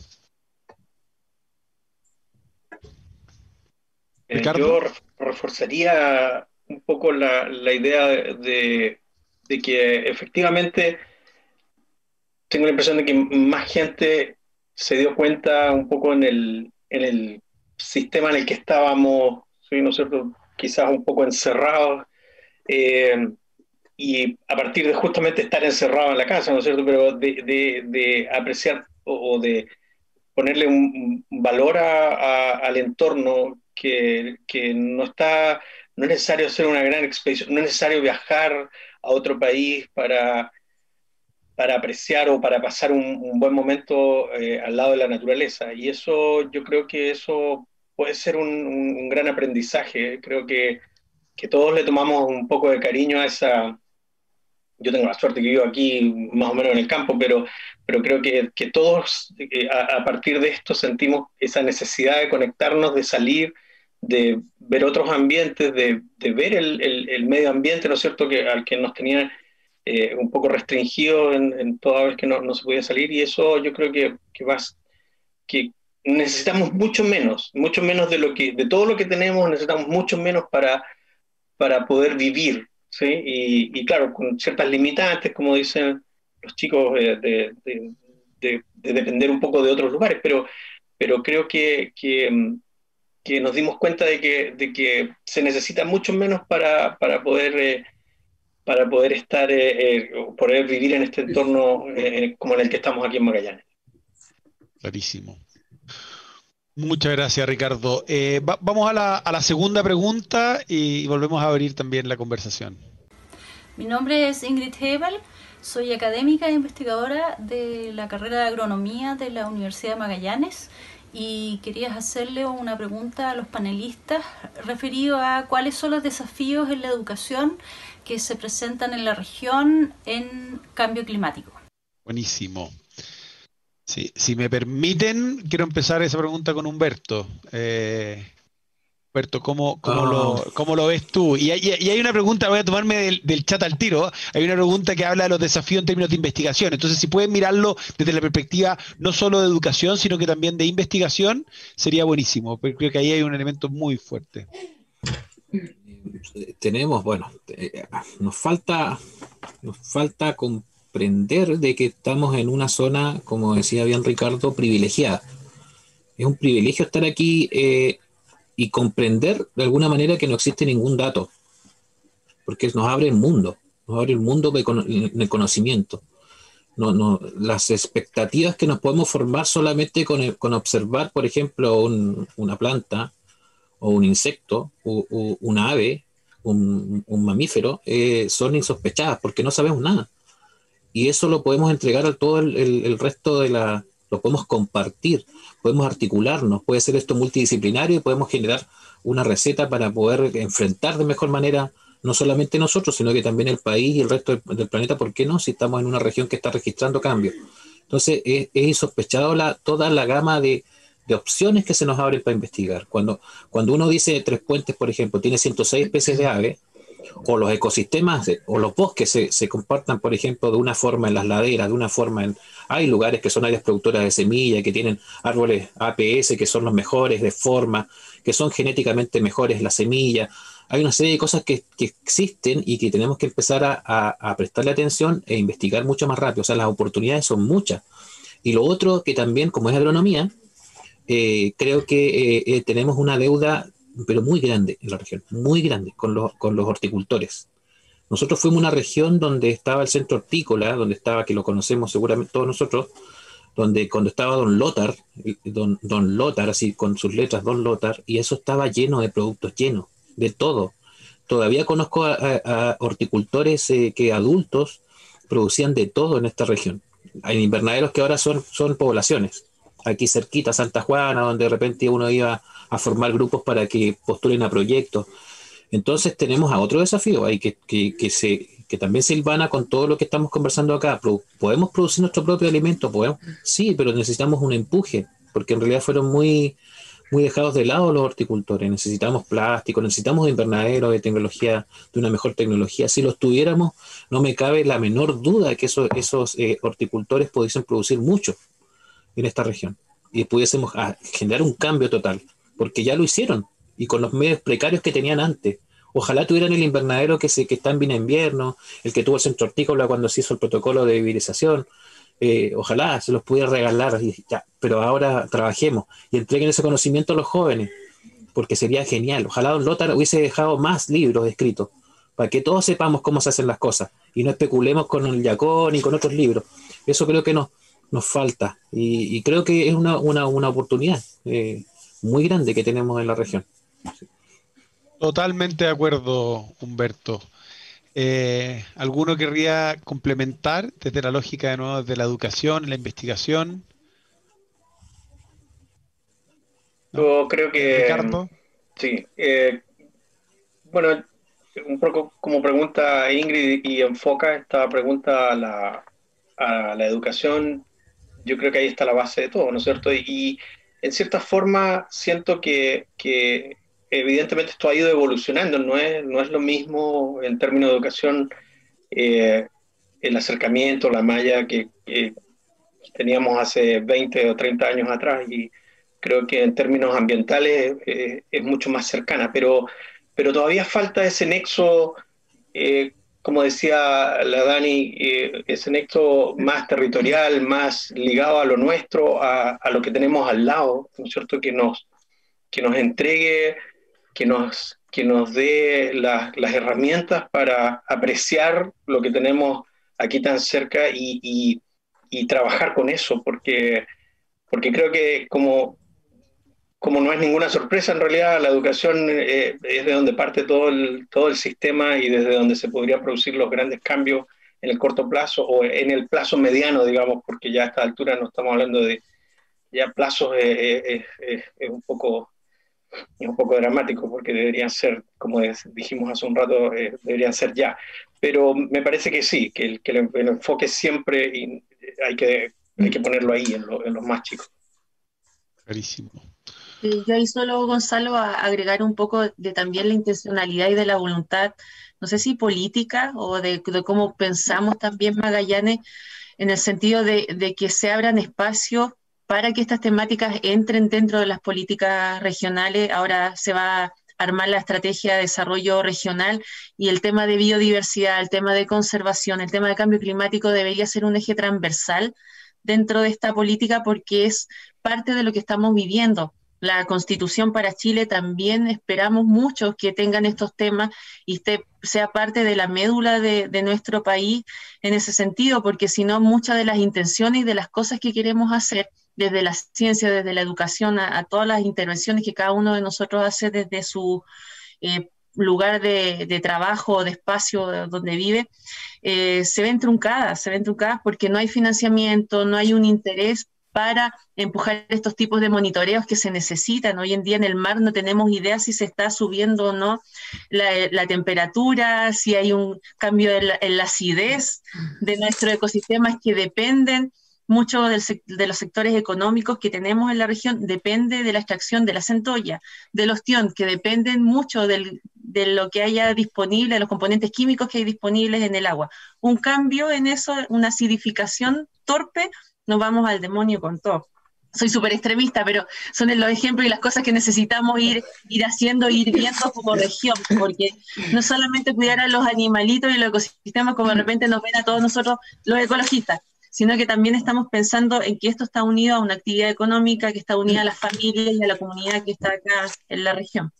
Eh, yo reforzaría un poco la, idea de, que efectivamente tengo la impresión de que más gente se dio cuenta un poco en el, en el sistema en el que estábamos, ¿no es cierto? Quizás un poco encerrados, eh, y a partir de justamente estar encerrado en la casa, ¿no es cierto? Pero de, apreciar o, de ponerle un, valor al entorno que, no está, no es necesario hacer una gran expedición, no es necesario viajar a otro país para, para apreciar o para pasar un, buen momento eh, al lado de la naturaleza. Y eso, yo creo que eso puede ser un, gran aprendizaje. Creo que, todos le tomamos un poco de cariño a esa... Yo tengo la suerte que vivo aquí más o menos en el campo, pero, pero creo que, todos eh, a, partir de esto sentimos esa necesidad de conectarnos, de salir, de ver otros ambientes, de, ver el, medio ambiente, ¿no es cierto?, que, al que nos tenía eh, un poco restringido en, toda vez que no, se podía salir, y eso yo creo que, que, que necesitamos mucho menos, mucho menos de, lo que, de todo lo que tenemos, necesitamos mucho menos para, para poder vivir, ¿sí? Y, claro, con ciertas limitantes, como dicen los chicos, eh, de, de, depender un poco de otros lugares, pero, pero creo que, que que nos dimos cuenta de que, de que se necesita mucho menos para, para poder, eh, para poder estar, eh, eh, poder vivir en este entorno como en el que estamos aquí en Magallanes. Clarísimo. Muchas gracias, Ricardo. vamos a la, a la, segunda pregunta y volvemos a abrir también la conversación. Mi nombre es Ingrid Hebel, soy académica e investigadora de la carrera de agronomía de la Universidad de Magallanes y querías hacerle una pregunta a los panelistas referido a cuáles son los desafíos en la educación que se presentan en la región en cambio climático. Buenísimo. Sí, si me permiten, quiero empezar esa pregunta con Humberto. Eh, Alberto, ¿cómo, ah. cómo, lo, ves tú? Y hay, una pregunta, voy a tomarme del, chat al tiro, hay una pregunta que habla de los desafíos en términos de investigación. Entonces, si pueden mirarlo desde la perspectiva no solo de educación, sino que también de investigación, sería buenísimo. Pero creo que ahí hay un elemento muy fuerte. Tenemos, bueno, eh, nos falta, nos falta de que estamos en una zona, como decía bien Ricardo, privilegiada. Es un privilegio estar aquí. Eh, y comprender de alguna manera que no existe ningún dato, porque nos abre el mundo, nos abre el mundo en el conocimiento. No, las expectativas que nos podemos formar solamente con, con observar, por ejemplo, una planta o un insecto o, una ave, un, mamífero, eh, son insospechadas porque no sabemos nada. Y eso lo podemos entregar a todo el resto de la, lo podemos compartir, podemos articularnos, puede ser esto multidisciplinario y podemos generar una receta para poder enfrentar de mejor manera no solamente nosotros, sino que también el país y el resto del, planeta, ¿por qué no? Si estamos en una región que está registrando cambios. Entonces, es, insospechado la, toda la gama de, opciones que se nos abren para investigar. Cuando, cuando uno dice Tres Puentes, por ejemplo, tiene 106 especies de aves, o los ecosistemas o los bosques se, se, compartan, por ejemplo, de una forma en las laderas, de una forma en... Hay lugares que son áreas productoras de semilla, que tienen árboles APS, que son los mejores de forma, que son genéticamente mejores la semilla. Hay una serie de cosas que, existen y que tenemos que empezar a, a, prestarle atención e investigar mucho más rápido. O sea, las oportunidades son muchas. Y lo otro que también, como es agronomía, eh, creo que eh, eh, tenemos una deuda pero muy grande en la región, muy grande con los, con los horticultores. Nosotros fuimos una región donde estaba el centro hortícola, donde estaba, que lo conocemos seguramente todos nosotros, donde cuando estaba Don Lothar, Don, Don Lothar, así con sus letras Don Lothar, y eso estaba lleno de productos, lleno de todo. Todavía conozco a, horticultores eh, que adultos producían de todo en esta región. Hay invernaderos que ahora son, son poblaciones. Aquí cerquita, Santa Juana, donde de repente uno iba a formar grupos para que postulen a proyectos. Entonces tenemos a otro desafío ahí que, que, se, que también se ilvana con todo lo que estamos conversando acá. ¿Podemos producir nuestro propio alimento? ¿Podemos? Sí, pero necesitamos un empuje, porque en realidad fueron muy, muy dejados de lado los horticultores. Necesitamos plástico, necesitamos invernaderos de tecnología, de una mejor tecnología. Si los tuviéramos, no me cabe la menor duda que esos, esos eh, horticultores pudiesen producir mucho en esta región y pudiésemos ah, generar un cambio total porque ya lo hicieron y con los medios precarios que tenían antes. Ojalá tuvieran el invernadero que, se, que está en bien invierno, el que tuvo el centro hortícola cuando se hizo el protocolo de vivirización. Eh, ojalá se los pudiera regalar, ya, pero ahora trabajemos y entreguen ese conocimiento a los jóvenes, porque sería genial. Ojalá Don Lothar hubiese dejado más libros escritos, para que todos sepamos cómo se hacen las cosas y no especulemos con el Yacón y con otros libros. Eso creo que nos, nos falta y, creo que es una, una, una oportunidad. Eh, muy grande que tenemos en la región. Totalmente de acuerdo, Humberto. Eh, ¿Alguno querría complementar desde la lógica de nuevo de la educación, la investigación? Yo creo que. Ricardo. Sí. Eh, bueno, un poco como pregunta Ingrid y enfoca esta pregunta a la, a la educación, yo creo que ahí está la base de todo, ¿no es cierto? Y, en cierta forma siento que, evidentemente esto ha ido evolucionando, no es, no es lo mismo en términos de educación eh, el acercamiento, la malla que, teníamos hace 20 o 30 años atrás y creo que en términos ambientales eh, es mucho más cercana, pero, pero todavía falta ese nexo, eh, como decía la Dani, ese nexo más territorial, más ligado a lo nuestro, a, lo que tenemos al lado, ¿no es cierto? Que nos, que nos entregue, que nos, que nos dé las herramientas para apreciar lo que tenemos aquí tan cerca y, trabajar con eso, porque, porque creo que como, como no es ninguna sorpresa, en realidad la educación eh, es de donde parte todo el, todo el sistema y desde donde se podrían producir los grandes cambios en el corto plazo o en el plazo mediano, digamos, porque ya a esta altura no estamos hablando de ya plazos, es un poco es un poco dramático porque deberían ser, como dijimos hace un rato, eh, deberían ser ya. Pero me parece que sí, que el, que el, enfoque siempre hay que, hay que ponerlo ahí, en, en los más chicos. Clarísimo. Yo ahí solo, Gonzalo, a agregar un poco de también la intencionalidad y de la voluntad, no sé si política o de, cómo pensamos también Magallanes, en el sentido de que se abran espacios para que estas temáticas entren dentro de las políticas regionales. Ahora se va a armar la estrategia de desarrollo regional y el tema de biodiversidad, el tema de conservación, el tema de cambio climático debería ser un eje transversal dentro de esta política porque es parte de lo que estamos viviendo. La constitución para Chile también esperamos muchos que tengan estos temas y sea parte de la médula de, de nuestro país en ese sentido, porque si no, muchas de las intenciones y de las cosas que queremos hacer desde la ciencia, desde la educación, a, todas las intervenciones que cada uno de nosotros hace desde su eh, lugar de, trabajo o de espacio donde vive, eh, se ven truncadas, se ven truncadas porque no hay financiamiento, no hay un interés para empujar estos tipos de monitoreos que se necesitan. Hoy en día en el mar no tenemos idea si se está subiendo o no la, temperatura, si hay un cambio en la, acidez de nuestros ecosistemas que dependen mucho de los sectores económicos que tenemos en la región depende de la extracción de la centolla, del ostión, que dependen mucho de lo que haya disponible, de los componentes químicos que hay disponibles en el agua. Un cambio en eso, una acidificación torpe, nos vamos al demonio con todo. Soy súper extremista, pero son los ejemplos y las cosas que necesitamos ir, ir haciendo, ir viendo como región, porque no solamente cuidar a los animalitos y los ecosistemas como de repente nos ven a todos nosotros los ecologistas, sino que también estamos pensando en que esto está unido a una actividad económica, que está unida a las familias y a la comunidad que está acá en la región.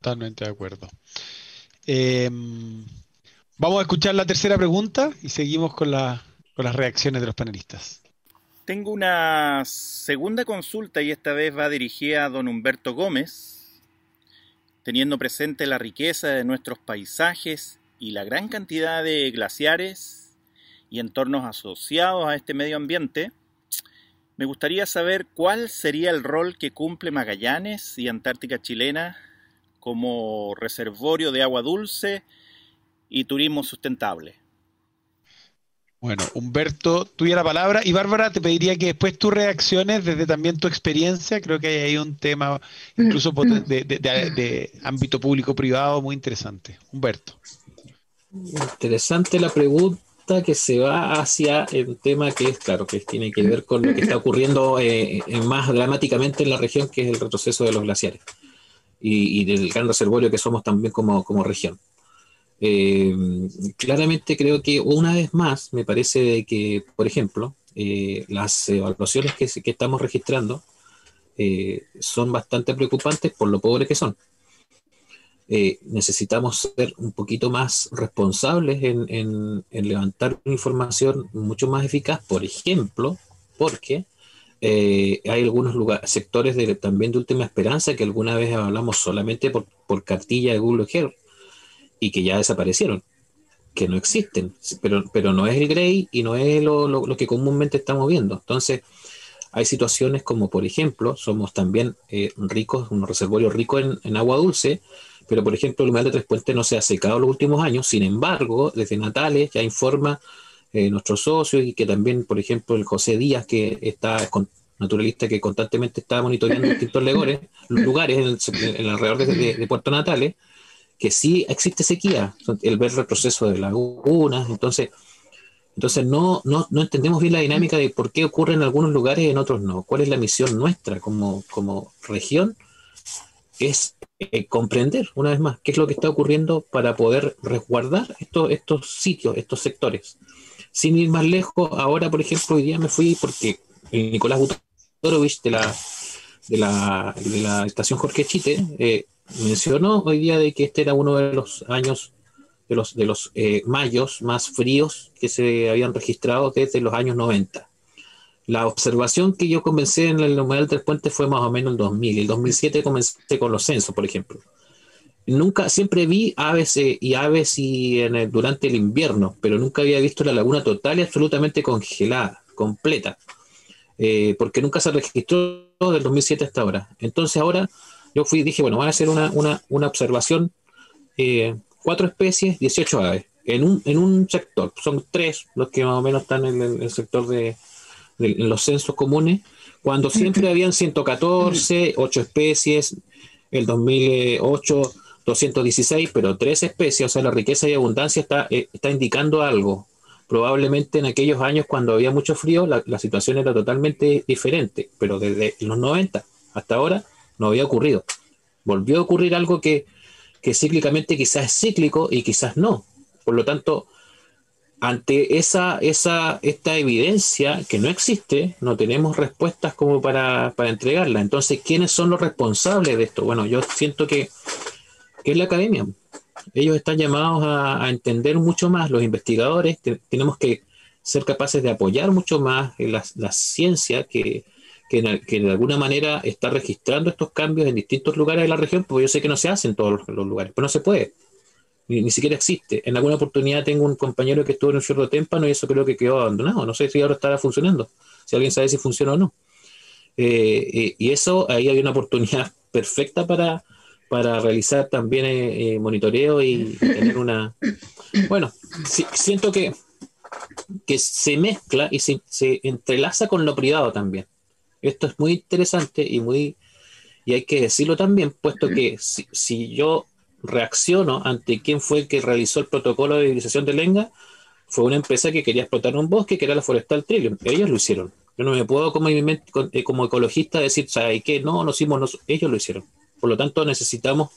Totalmente de acuerdo. Em, vamos a escuchar la tercera pregunta y seguimos con, con las reacciones de los panelistas. Tengo una segunda consulta y esta vez va dirigida a don Humberto Gómez, teniendo presente la riqueza de nuestros paisajes y la gran cantidad de glaciares y entornos asociados a este medio ambiente, me gustaría saber cuál sería el rol que cumple Magallanes y Antártica Chilena como reservorio de agua dulce y turismo sustentable. Bueno, Humberto, tuya la palabra. Y Bárbara, te pediría que después tus reacciones, desde también tu experiencia, creo que hay ahí un tema incluso de, de ámbito público-privado muy interesante. Humberto. Interesante la pregunta que se va hacia un tema que es, claro, que tiene que ver con lo que está ocurriendo eh, más dramáticamente en la región, que es el retroceso de los glaciares y, del gran reservorio que somos también como, como región. Eh, claramente creo que una vez más me parece que, por ejemplo, eh, las evaluaciones que, que estamos registrando son bastante preocupantes por lo pobres que son. Eh, necesitamos ser un poquito más responsables en, levantar información mucho más eficaz, por ejemplo, porque eh, hay algunos sectores de, también de última esperanza que alguna vez hablamos solamente por, cartilla de Google Earth y que ya desaparecieron, que no existen, pero, pero no es el Grey y no es lo, que comúnmente estamos viendo. Entonces, hay situaciones como, por ejemplo, somos también eh, ricos, un reservorio rico en agua dulce, pero por ejemplo el humedal de Tres Puentes no se ha secado en los últimos años, sin embargo, desde Natales ya informa eh, nuestro socio y que también, por ejemplo, el José Díaz, que está naturalista que constantemente está monitoreando distintos lugares, lugares en el, alrededor de, Puerto Natales, que sí existe sequía, el ver el proceso de lagunas, entonces, entonces no, no, no, entendemos bien la dinámica de por qué ocurre en algunos lugares y en otros no. ¿Cuál es la misión nuestra como, como región? Es eh, comprender, una vez más, qué es lo que está ocurriendo para poder resguardar estos, estos sitios, estos sectores. Sin ir más lejos, ahora, por ejemplo, hoy día me fui porque Nicolás Butorovich de la, de la, de la estación Jorge Chite eh, mencionó hoy día de que este era uno de los años, de los, de los eh, mayos más fríos que se habían registrado desde los años 90. La observación que yo comencé en el humedal del puente fue más o menos el 2000. El 2007 comencé con los censos, por ejemplo. Nunca, siempre vi aves eh, y aves y en durante el invierno, pero nunca había visto la laguna total y absolutamente congelada, completa, eh, porque nunca se registró del 2007 hasta ahora. Entonces ahora yo fui dije, bueno, van a hacer una, observación, eh, cuatro especies, 18 aves, en un, en un sector. Son tres los que más o menos están en el, sector de, los censos comunes, cuando siempre habían 114, 8 especies, el 2008 216, pero tres especies, o sea, la riqueza y abundancia está, eh, está indicando algo. Probablemente en aquellos años cuando había mucho frío la, la, situación era totalmente diferente, pero desde los 90 hasta ahora no había ocurrido. Volvió a ocurrir algo que, que cíclicamente quizás es cíclico y quizás no. Por lo tanto, ante esa, esa, esta evidencia que no existe, no tenemos respuestas como para, para entregarla. Entonces, ¿quiénes son los responsables de esto? Bueno, yo siento que, que es la academia. Ellos están llamados a, entender mucho más, los investigadores, tenemos que ser capaces de apoyar mucho más la, la ciencia que, que, de alguna manera está registrando estos cambios en distintos lugares de la región, porque yo sé que no se hace en todos los, lugares, pero no se puede, ni, siquiera existe. En alguna oportunidad tengo un compañero que estuvo en un cierto témpano y eso creo que quedó abandonado, no sé si ahora estará funcionando, si alguien sabe si funciona o no. Eh, eh, y eso, ahí hay una oportunidad perfecta para, para realizar también eh, monitoreo y, tener una... Bueno, siento que, que se mezcla y se, se entrelaza con lo privado también. Esto es muy interesante y muy y hay que decirlo también, puesto que si, yo reacciono ante quién fue el que realizó el protocolo de utilización de lenga, fue una empresa que quería explotar un bosque, que era la Forestal Trillium. Ellos lo hicieron. Yo no me puedo como, eh, como ecologista decir, ¿sabes qué? No, lo hicimos, ellos lo hicieron. Por lo tanto, necesitamos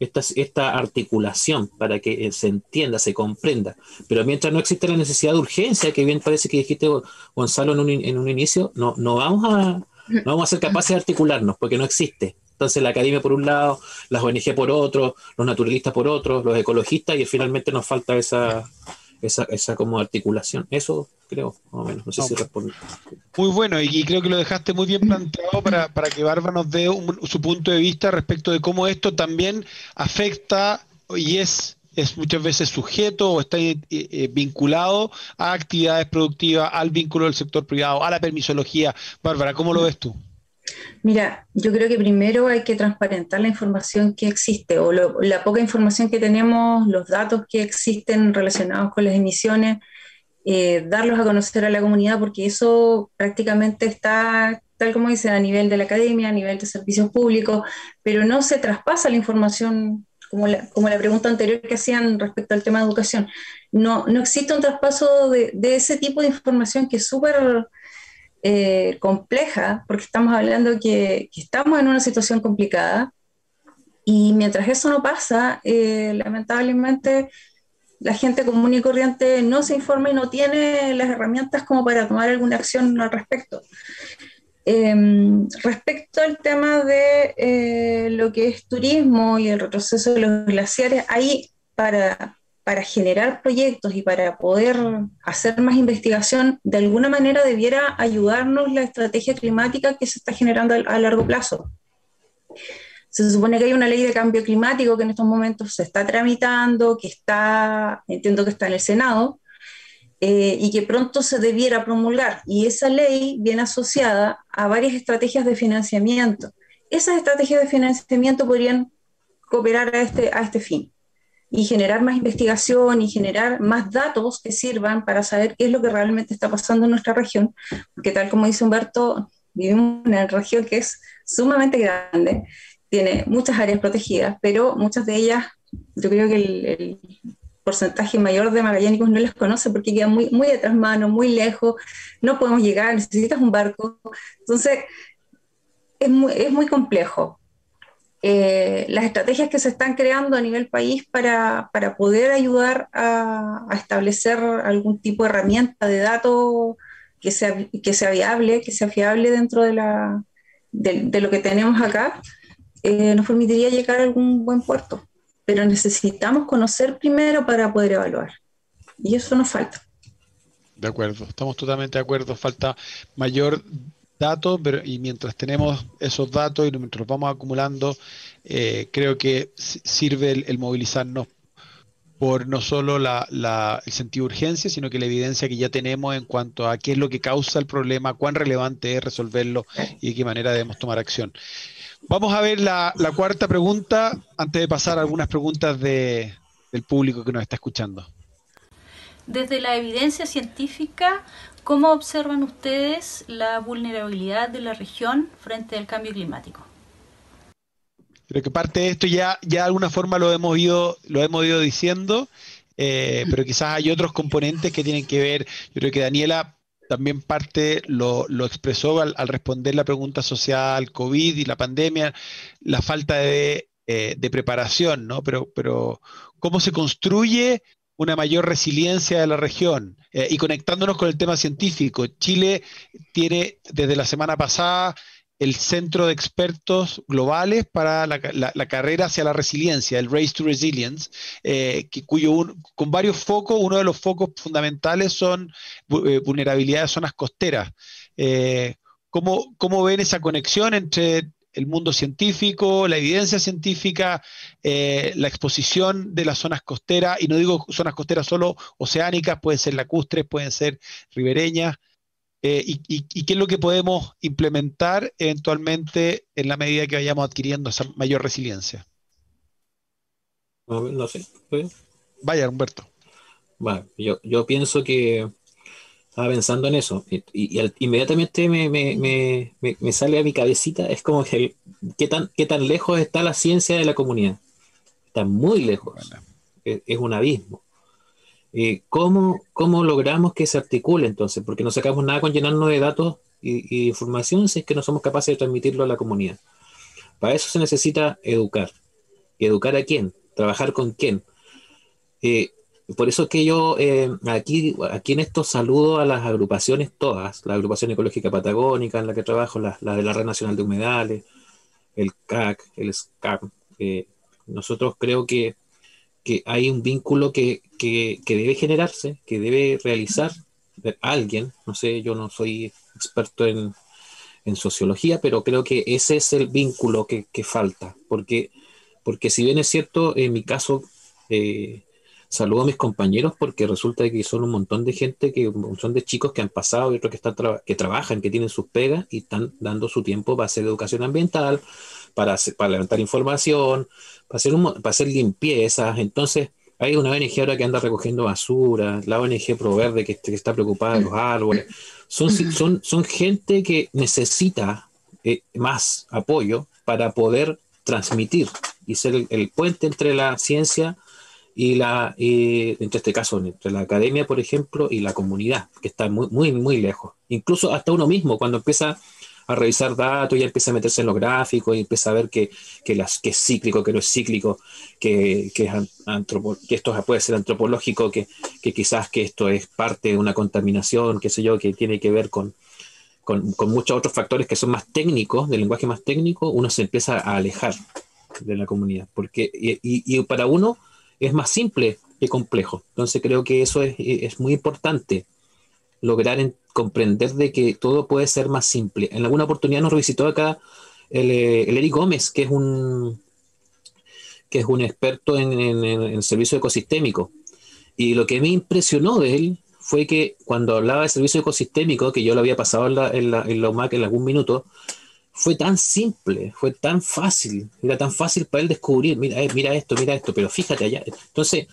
esta, esta articulación para que eh, se entienda, se comprenda. Pero mientras no existe la necesidad de urgencia, que bien parece que dijiste Gonzalo en un, en un inicio, no, no, vamos a, no vamos a ser capaces de articularnos porque no existe. Entonces la academia por un lado, las ONG por otro, los naturalistas por otro, los ecologistas y finalmente nos falta esa, esa, esa como articulación. Eso creo, más o menos. No sé si responde. Muy bueno, y, creo que lo dejaste muy bien planteado para, que Barba nos dé su punto de vista respecto de cómo esto también afecta y es es muchas veces sujeto o está eh, eh, vinculado a actividades productivas, al vínculo del sector privado, a la permisología. Bárbara, ¿cómo lo ves tú? Mira, yo creo que primero hay que transparentar la información que existe o la poca información que tenemos, los datos que existen relacionados con las emisiones, eh, darlos a conocer a la comunidad porque eso prácticamente está, tal como dice, a nivel de la academia, a nivel de servicios públicos, pero no se traspasa la información como la, como la pregunta anterior que hacían respecto al tema de educación. No, no existe un traspaso de, de ese tipo de información que es súper eh, compleja, porque estamos hablando que, que, estamos en una situación complicada y mientras eso no pasa, eh, lamentablemente la gente común y corriente no se informa y no tiene las herramientas como para tomar alguna acción al respecto. Em, respecto al tema de eh, lo que es turismo y el retroceso de los glaciares, ahí para, para generar proyectos y para poder hacer más investigación, de alguna manera debiera ayudarnos la estrategia climática que se está generando a, largo plazo. Se supone que hay una ley de cambio climático que en estos momentos se está tramitando, que está, entiendo que está en el Senado, eh, y que pronto se debiera promulgar. Y esa ley viene asociada a varias estrategias de financiamiento. Esas estrategias de financiamiento podrían cooperar a este, a este fin y generar más investigación y generar más datos que sirvan para saber qué es lo que realmente está pasando en nuestra región, porque tal como dice Humberto, Vivimos en una región que es sumamente grande, tiene muchas áreas protegidas, pero muchas de ellas, yo creo que el, porcentaje mayor de magallánicos no las conoce porque quedan muy, muy atrás mano, muy lejos, no podemos llegar, necesitas un barco. Entonces, es muy, es muy complejo. Eh, las estrategias que se están creando a nivel país para, para poder ayudar a, a, establecer algún tipo de herramienta de datos que sea, que sea viable, que sea fiable dentro de, la, de, de lo que tenemos acá, eh, nos permitiría llegar a algún buen puerto. Pero necesitamos conocer primero para poder evaluar. Y eso nos falta. De acuerdo, estamos totalmente de acuerdo. Falta mayor datos, pero y mientras tenemos esos datos y mientras los vamos acumulando, eh, creo que sirve el, movilizarnos por no solo la, el sentido de urgencia, sino que la evidencia que ya tenemos en cuanto a qué es lo que causa el problema, cuán relevante es resolverlo y de qué manera debemos tomar acción. Vamos a ver la, cuarta pregunta antes de pasar a algunas preguntas de, del público que nos está escuchando. Desde la evidencia científica, ¿cómo observan ustedes la vulnerabilidad de la región frente al cambio climático? Creo que parte de esto ya, ya de alguna forma lo hemos ido, lo hemos ido diciendo, eh, pero quizás hay otros componentes que tienen que ver, yo creo que Daniela también parte lo, expresó al, responder la pregunta social, COVID y la pandemia, la falta de, eh, preparación, ¿no? Pero, pero cómo se construye una mayor resiliencia de la región. Eh, y conectándonos con el tema científico, Chile tiene desde la semana pasada el centro de expertos globales para la, carrera hacia la resiliencia, el Race to Resilience, eh, que, cuyo con varios focos, uno de los focos fundamentales son eh, vulnerabilidad de zonas costeras. Eh, ¿cómo, ¿Cómo ven esa conexión entre el mundo científico, la evidencia científica, la exposición de las zonas costeras, y no digo zonas costeras solo oceánicas, pueden ser lacustres, pueden ser ribereñas, eh, y, qué es lo que podemos implementar eventualmente en la medida que vayamos adquiriendo esa mayor resiliencia. No, sé. Vaya, Humberto. yo, yo pienso que estaba pensando en eso y, inmediatamente me, sale a mi cabecita, es como que ¿qué, tan, qué tan lejos está la ciencia de la comunidad. Está muy lejos. es, un abismo. Eh, ¿cómo, ¿Cómo logramos que se articule entonces? Porque no sacamos nada con llenarnos de datos y, información si es que no somos capaces de transmitirlo a la comunidad. Para eso se necesita educar. ¿Y educar a quién? ¿Trabajar con quién? Eh, por eso es que yo eh, aquí, aquí en esto saludo a las agrupaciones todas, la agrupación ecológica patagónica en la que trabajo, la, de la Red Nacional de Humedales, el CAC, el SCAP. nosotros creo que que hay un vínculo que, debe generarse, que debe realizar alguien, no sé, yo no soy experto en, sociología, pero creo que ese es el vínculo que, falta, porque, porque si bien es cierto, en mi caso, eh, saludo a mis compañeros porque resulta que son un montón de gente, que son de chicos que han pasado y otros que, están que trabajan, que tienen sus pegas y están dando su tiempo para hacer educación ambiental, para, levantar información, para hacer, para hacer limpiezas. Entonces, hay una ONG ahora que anda recogiendo basura, la ONG Proverde que, que está preocupada de los árboles. Son, son, son gente que necesita eh, más apoyo para poder transmitir y ser el, puente entre la ciencia y la, entre este caso, entre la academia, por ejemplo, y la comunidad, que está muy, muy, muy lejos. Incluso hasta uno mismo, cuando empieza a revisar datos, y empieza a meterse en los gráficos y empieza a ver que, las, que es cíclico, que no es cíclico, que, que, que esto puede ser antropológico, que, quizás que esto es parte de una contaminación, qué sé yo, que tiene que ver con, con, muchos otros factores que son más técnicos, del lenguaje más técnico, uno se empieza a alejar de la comunidad. Porque, y, para uno es más simple que complejo. Entonces creo que eso es, es muy importante lograr comprender de que todo puede ser más simple. En alguna oportunidad nos revisitó acá el, eh, Eric Gómez, que es un, que es un experto en, en, servicio ecosistémico. Y lo que me impresionó de él fue que cuando hablaba de servicio ecosistémico, que yo lo había pasado en la, en la, en la UMAC en algún minuto, fue tan simple, fue tan fácil, era tan fácil para él descubrir, mira, eh, mira esto, mira esto, pero fíjate allá. Entonces,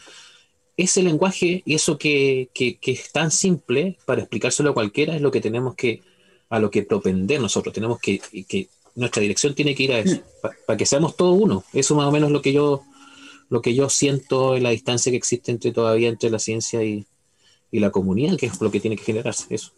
ese lenguaje y eso que, es tan simple para explicárselo a cualquiera es lo que tenemos que, a lo que propender nosotros. Tenemos que, que nuestra dirección tiene que ir a eso, para que seamos todos uno. Eso más o menos lo que yo lo que yo siento en la distancia que existe entre todavía entre la ciencia y, y la comunidad, que es lo que tiene que generarse, eso.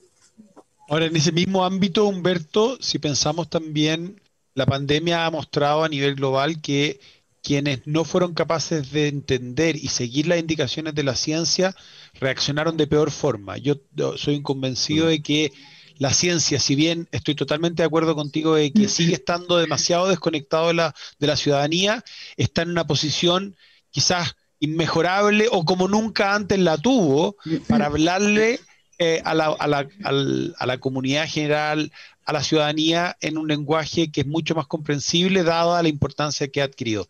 Ahora, en ese mismo ámbito, Humberto, si pensamos también, la pandemia ha mostrado a nivel global que quienes no fueron capaces de entender y seguir las indicaciones de la ciencia reaccionaron de peor forma. Yo, soy convencido mm. de que la ciencia, si bien estoy totalmente de acuerdo contigo de que sigue estando demasiado desconectado de la, de la ciudadanía, está en una posición quizás inmejorable o como nunca antes la tuvo para hablarle eh, a, la, a, la, a, la, comunidad general, a la ciudadanía en un lenguaje que es mucho más comprensible dada la importancia que ha adquirido.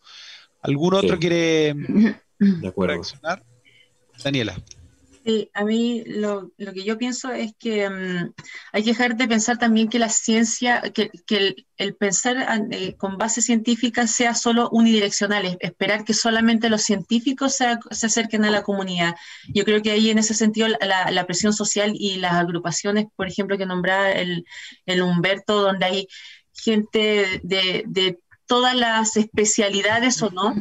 ¿Algún otro quiere reaccionar? Daniela. Sí, a mí lo, que yo pienso es que mm, hay que dejar de pensar también que la ciencia, que, el, pensar eh, con base científica sea solo unidireccional, esperar que solamente los científicos se, acerquen a la comunidad. Yo creo que ahí en ese sentido la, presión social y las agrupaciones, por ejemplo, que nombraba el, el Humberto, donde hay gente de, de todas las especialidades o no,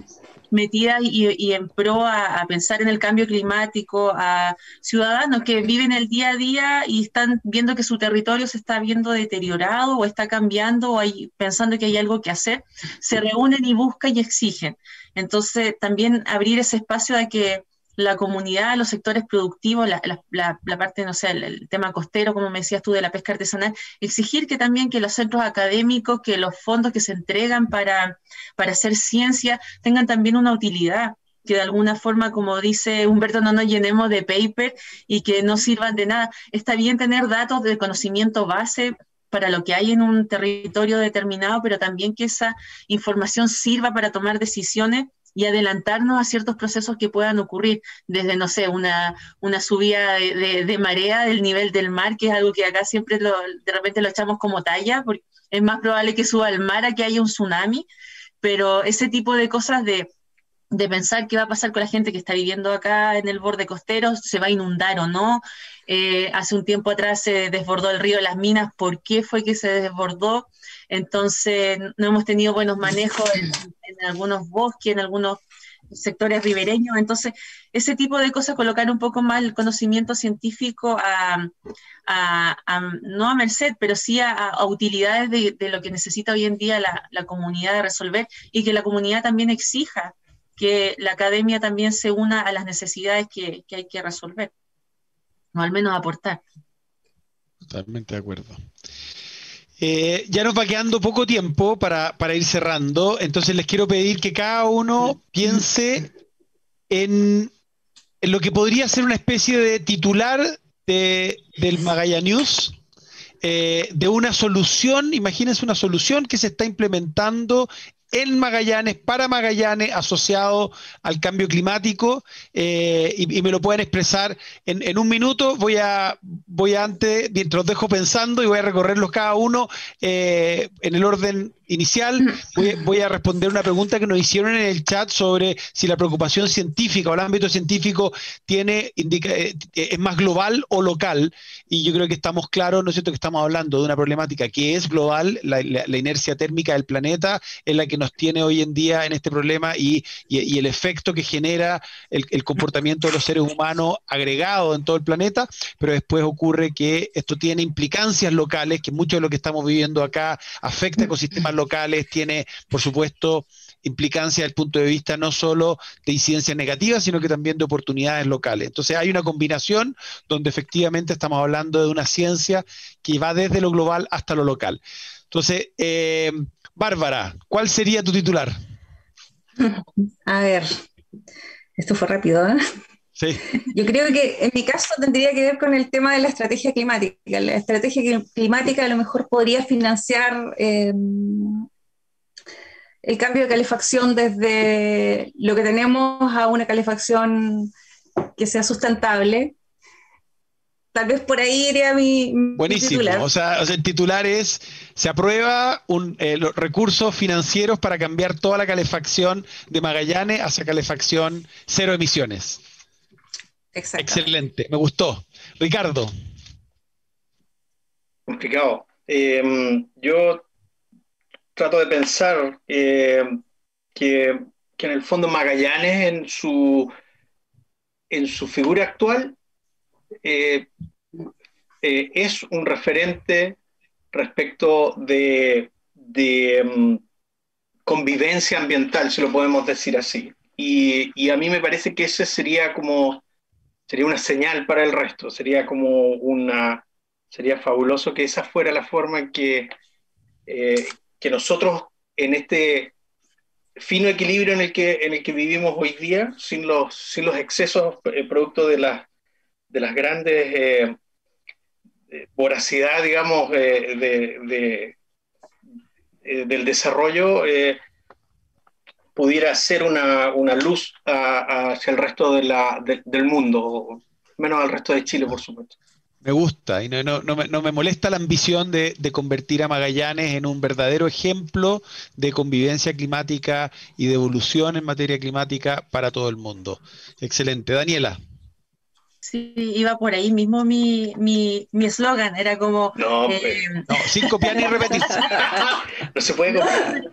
metida y, en pro a, pensar en el cambio climático, a ciudadanos que viven el día a día y están viendo que su territorio se está viendo deteriorado o está cambiando o hay, pensando que hay algo que hacer, se reúnen y buscan y exigen. Entonces, también abrir ese espacio de que la comunidad, los sectores productivos, la, parte, no sé, el, tema costero, como me decías tú, de la pesca artesanal, exigir que también que los centros académicos, que los fondos que se entregan para, para hacer ciencia tengan también una utilidad que de alguna forma, como dice Humberto, no nos llenemos de paper y que no sirvan de nada. Está bien tener datos de conocimiento base para lo que hay en un territorio determinado, pero también que esa información sirva para tomar decisiones y adelantarnos a ciertos procesos que puedan ocurrir, desde, no sé, una, una subida de, marea del nivel del mar, que es algo que acá siempre lo, de repente lo echamos como talla, porque es más probable que suba el mar a que haya un tsunami, pero ese tipo de cosas de, de pensar qué va a pasar con la gente que está viviendo acá en el borde costero, se va a inundar o no. Eh, hace un tiempo atrás se desbordó el río de las minas, ¿por qué fue que se desbordó? Entonces, no hemos tenido buenos manejos algunos bosques, en algunos sectores ribereños. Entonces, ese tipo de cosas, colocar un poco más el conocimiento científico a, no a merced, pero sí a, utilidades de, lo que necesita hoy en día la, comunidad de resolver y que la comunidad también exija que la academia también se una a las necesidades que, que hay que resolver, o al menos aportar. Totalmente de acuerdo. Eh, ya nos va quedando poco tiempo para, ir cerrando, entonces les quiero pedir que cada uno piense en, lo que podría ser una especie de titular de, del Magallanes eh, de una solución, imagínense una solución que se está implementando en Magallanes, para Magallanes, asociado al cambio climático, eh, y, me lo pueden expresar en, un minuto. Voy a, voy a antes, mientras dejo pensando, y voy a recorrerlos cada uno eh, en el orden inicial. Voy, a responder una pregunta que nos hicieron en el chat sobre si la preocupación científica o el ámbito científico tiene indica, eh, es más global o local. Y yo creo que estamos claros, ¿no es cierto?, que estamos hablando de una problemática que es global, la, inercia térmica del planeta es la que nos tiene hoy en día en este problema y, el efecto que genera el, el, comportamiento de los seres humanos agregado en todo el planeta, pero después ocurre que esto tiene implicancias locales, que mucho de lo que estamos viviendo acá afecta ecosistemas locales, tiene, por supuesto, implicancia desde el punto de vista no solo de incidencias negativas, sino que también de oportunidades locales. Entonces hay una combinación donde efectivamente estamos hablando de una ciencia que va desde lo global hasta lo local. Entonces, eh, Bárbara, ¿cuál sería tu titular? A ver, esto fue rápido, ¿eh? Sí. Yo creo que en mi caso tendría que ver con el tema de la estrategia climática. La estrategia climática a lo mejor podría financiar eh, el cambio de calefacción desde lo que tenemos a una calefacción que sea sustentable. Tal vez por ahí iría mi, Buenísimo. titular. O, sea, el titular es, se aprueba un, eh, los recursos financieros para cambiar toda la calefacción de Magallanes hacia calefacción cero emisiones. Excelente, me gustó. Ricardo. Complicado. eh, yo trato de pensar que, que, en el fondo Magallanes en su, en su figura actual eh, eh, es un referente respecto de, de mm, convivencia ambiental, si lo podemos decir así. Y, y, a mí me parece que ese sería como, sería una señal para el resto, sería como una, sería fabuloso que esa fuera la forma en que, eh, que nosotros en este fino equilibrio en el que, en el que vivimos hoy día, sin los, sin los excesos eh, producto de, las de las grandes eh, voracidad, digamos, de, del desarrollo, pudiera ser una, una luz hacia el resto de la, del mundo, menos al resto de Chile, por supuesto. Me gusta y no, no, no, me, no, me, molesta la ambición de, de, convertir a Magallanes en un verdadero ejemplo de convivencia climática y de evolución en materia climática para todo el mundo. Excelente. Daniela. Sí, iba por ahí mismo mi eslogan, mi, era como... No, eh, no, sin copiar ni repetir. no se puede copiar.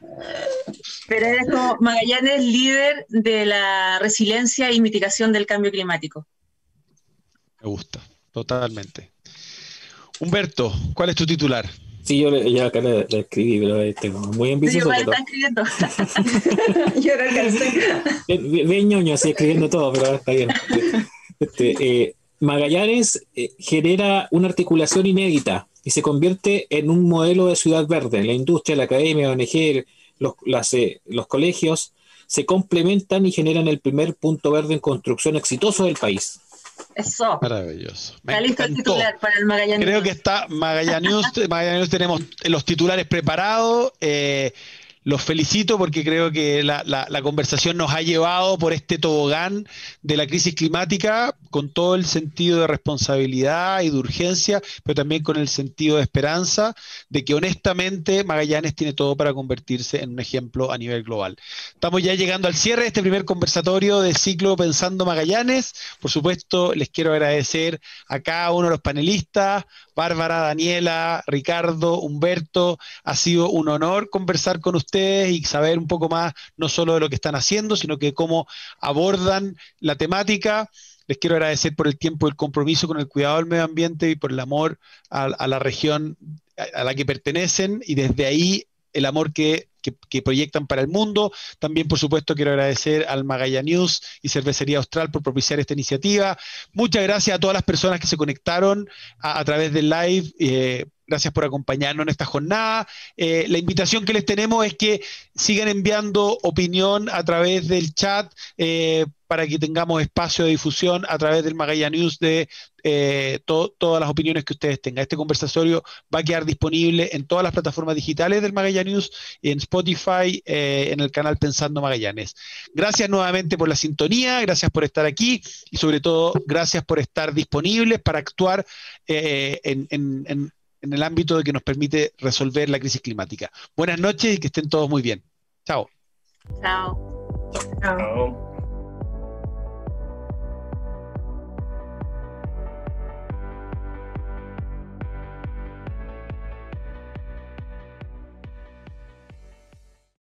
Pero era como Magallanes líder de la resiliencia y mitigación del cambio climático. Me gusta. Totalmente. Humberto, ¿cuál es tu titular? Sí, yo ya acá la, escribí, pero este, muy ambicioso. Sí, está escribiendo. yo no alcancé. Bien ñoño así escribiendo todo, pero está bien. Este, eh, Magallanes eh, genera una articulación inédita y se convierte en un modelo de ciudad verde. La industria, la academia, ONG, los, las, eh, los colegios se complementan y generan el primer punto verde en construcción exitoso del país. Eso. Maravilloso. Me está listo el titular para el Magallanes. Creo que está Magallanes. Magallanes tenemos los titulares preparados. Eh, los felicito porque creo que la, conversación nos ha llevado por este tobogán de la crisis climática con todo el sentido de responsabilidad y de urgencia, pero también con el sentido de esperanza de que honestamente Magallanes tiene todo para convertirse en un ejemplo a nivel global. Estamos ya llegando al cierre de este primer conversatorio de ciclo Pensando Magallanes. Por supuesto, les quiero agradecer a cada uno de los panelistas, Bárbara, Daniela, Ricardo, Humberto. Ha sido un honor conversar con ustedes y saber un poco más no solo de lo que están haciendo, sino que cómo abordan la temática. Les quiero agradecer por el tiempo, el compromiso con el cuidado del medio ambiente y por el amor a, la región a la que pertenecen y desde ahí el amor que, proyectan para el mundo. También, por supuesto, quiero agradecer al Magalla News y Cervecería Austral por propiciar esta iniciativa. Muchas gracias a todas las personas que se conectaron a, través del live. Eh, Gracias por acompañarnos en esta jornada. Eh, la invitación que les tenemos es que sigan enviando opinión a través del chat eh, para que tengamos espacio de difusión a través del Magalla News de eh, todas las opiniones que ustedes tengan. Este conversatorio va a quedar disponible en todas las plataformas digitales del Magalla News, en Spotify, en el canal Pensando Magallanes. Gracias nuevamente por la sintonía, gracias por estar aquí y sobre todo gracias por estar disponibles para actuar en, en en el ámbito de que nos permite resolver la crisis climática. Buenas noches y que estén todos muy bien. Chao. Chao. Chao.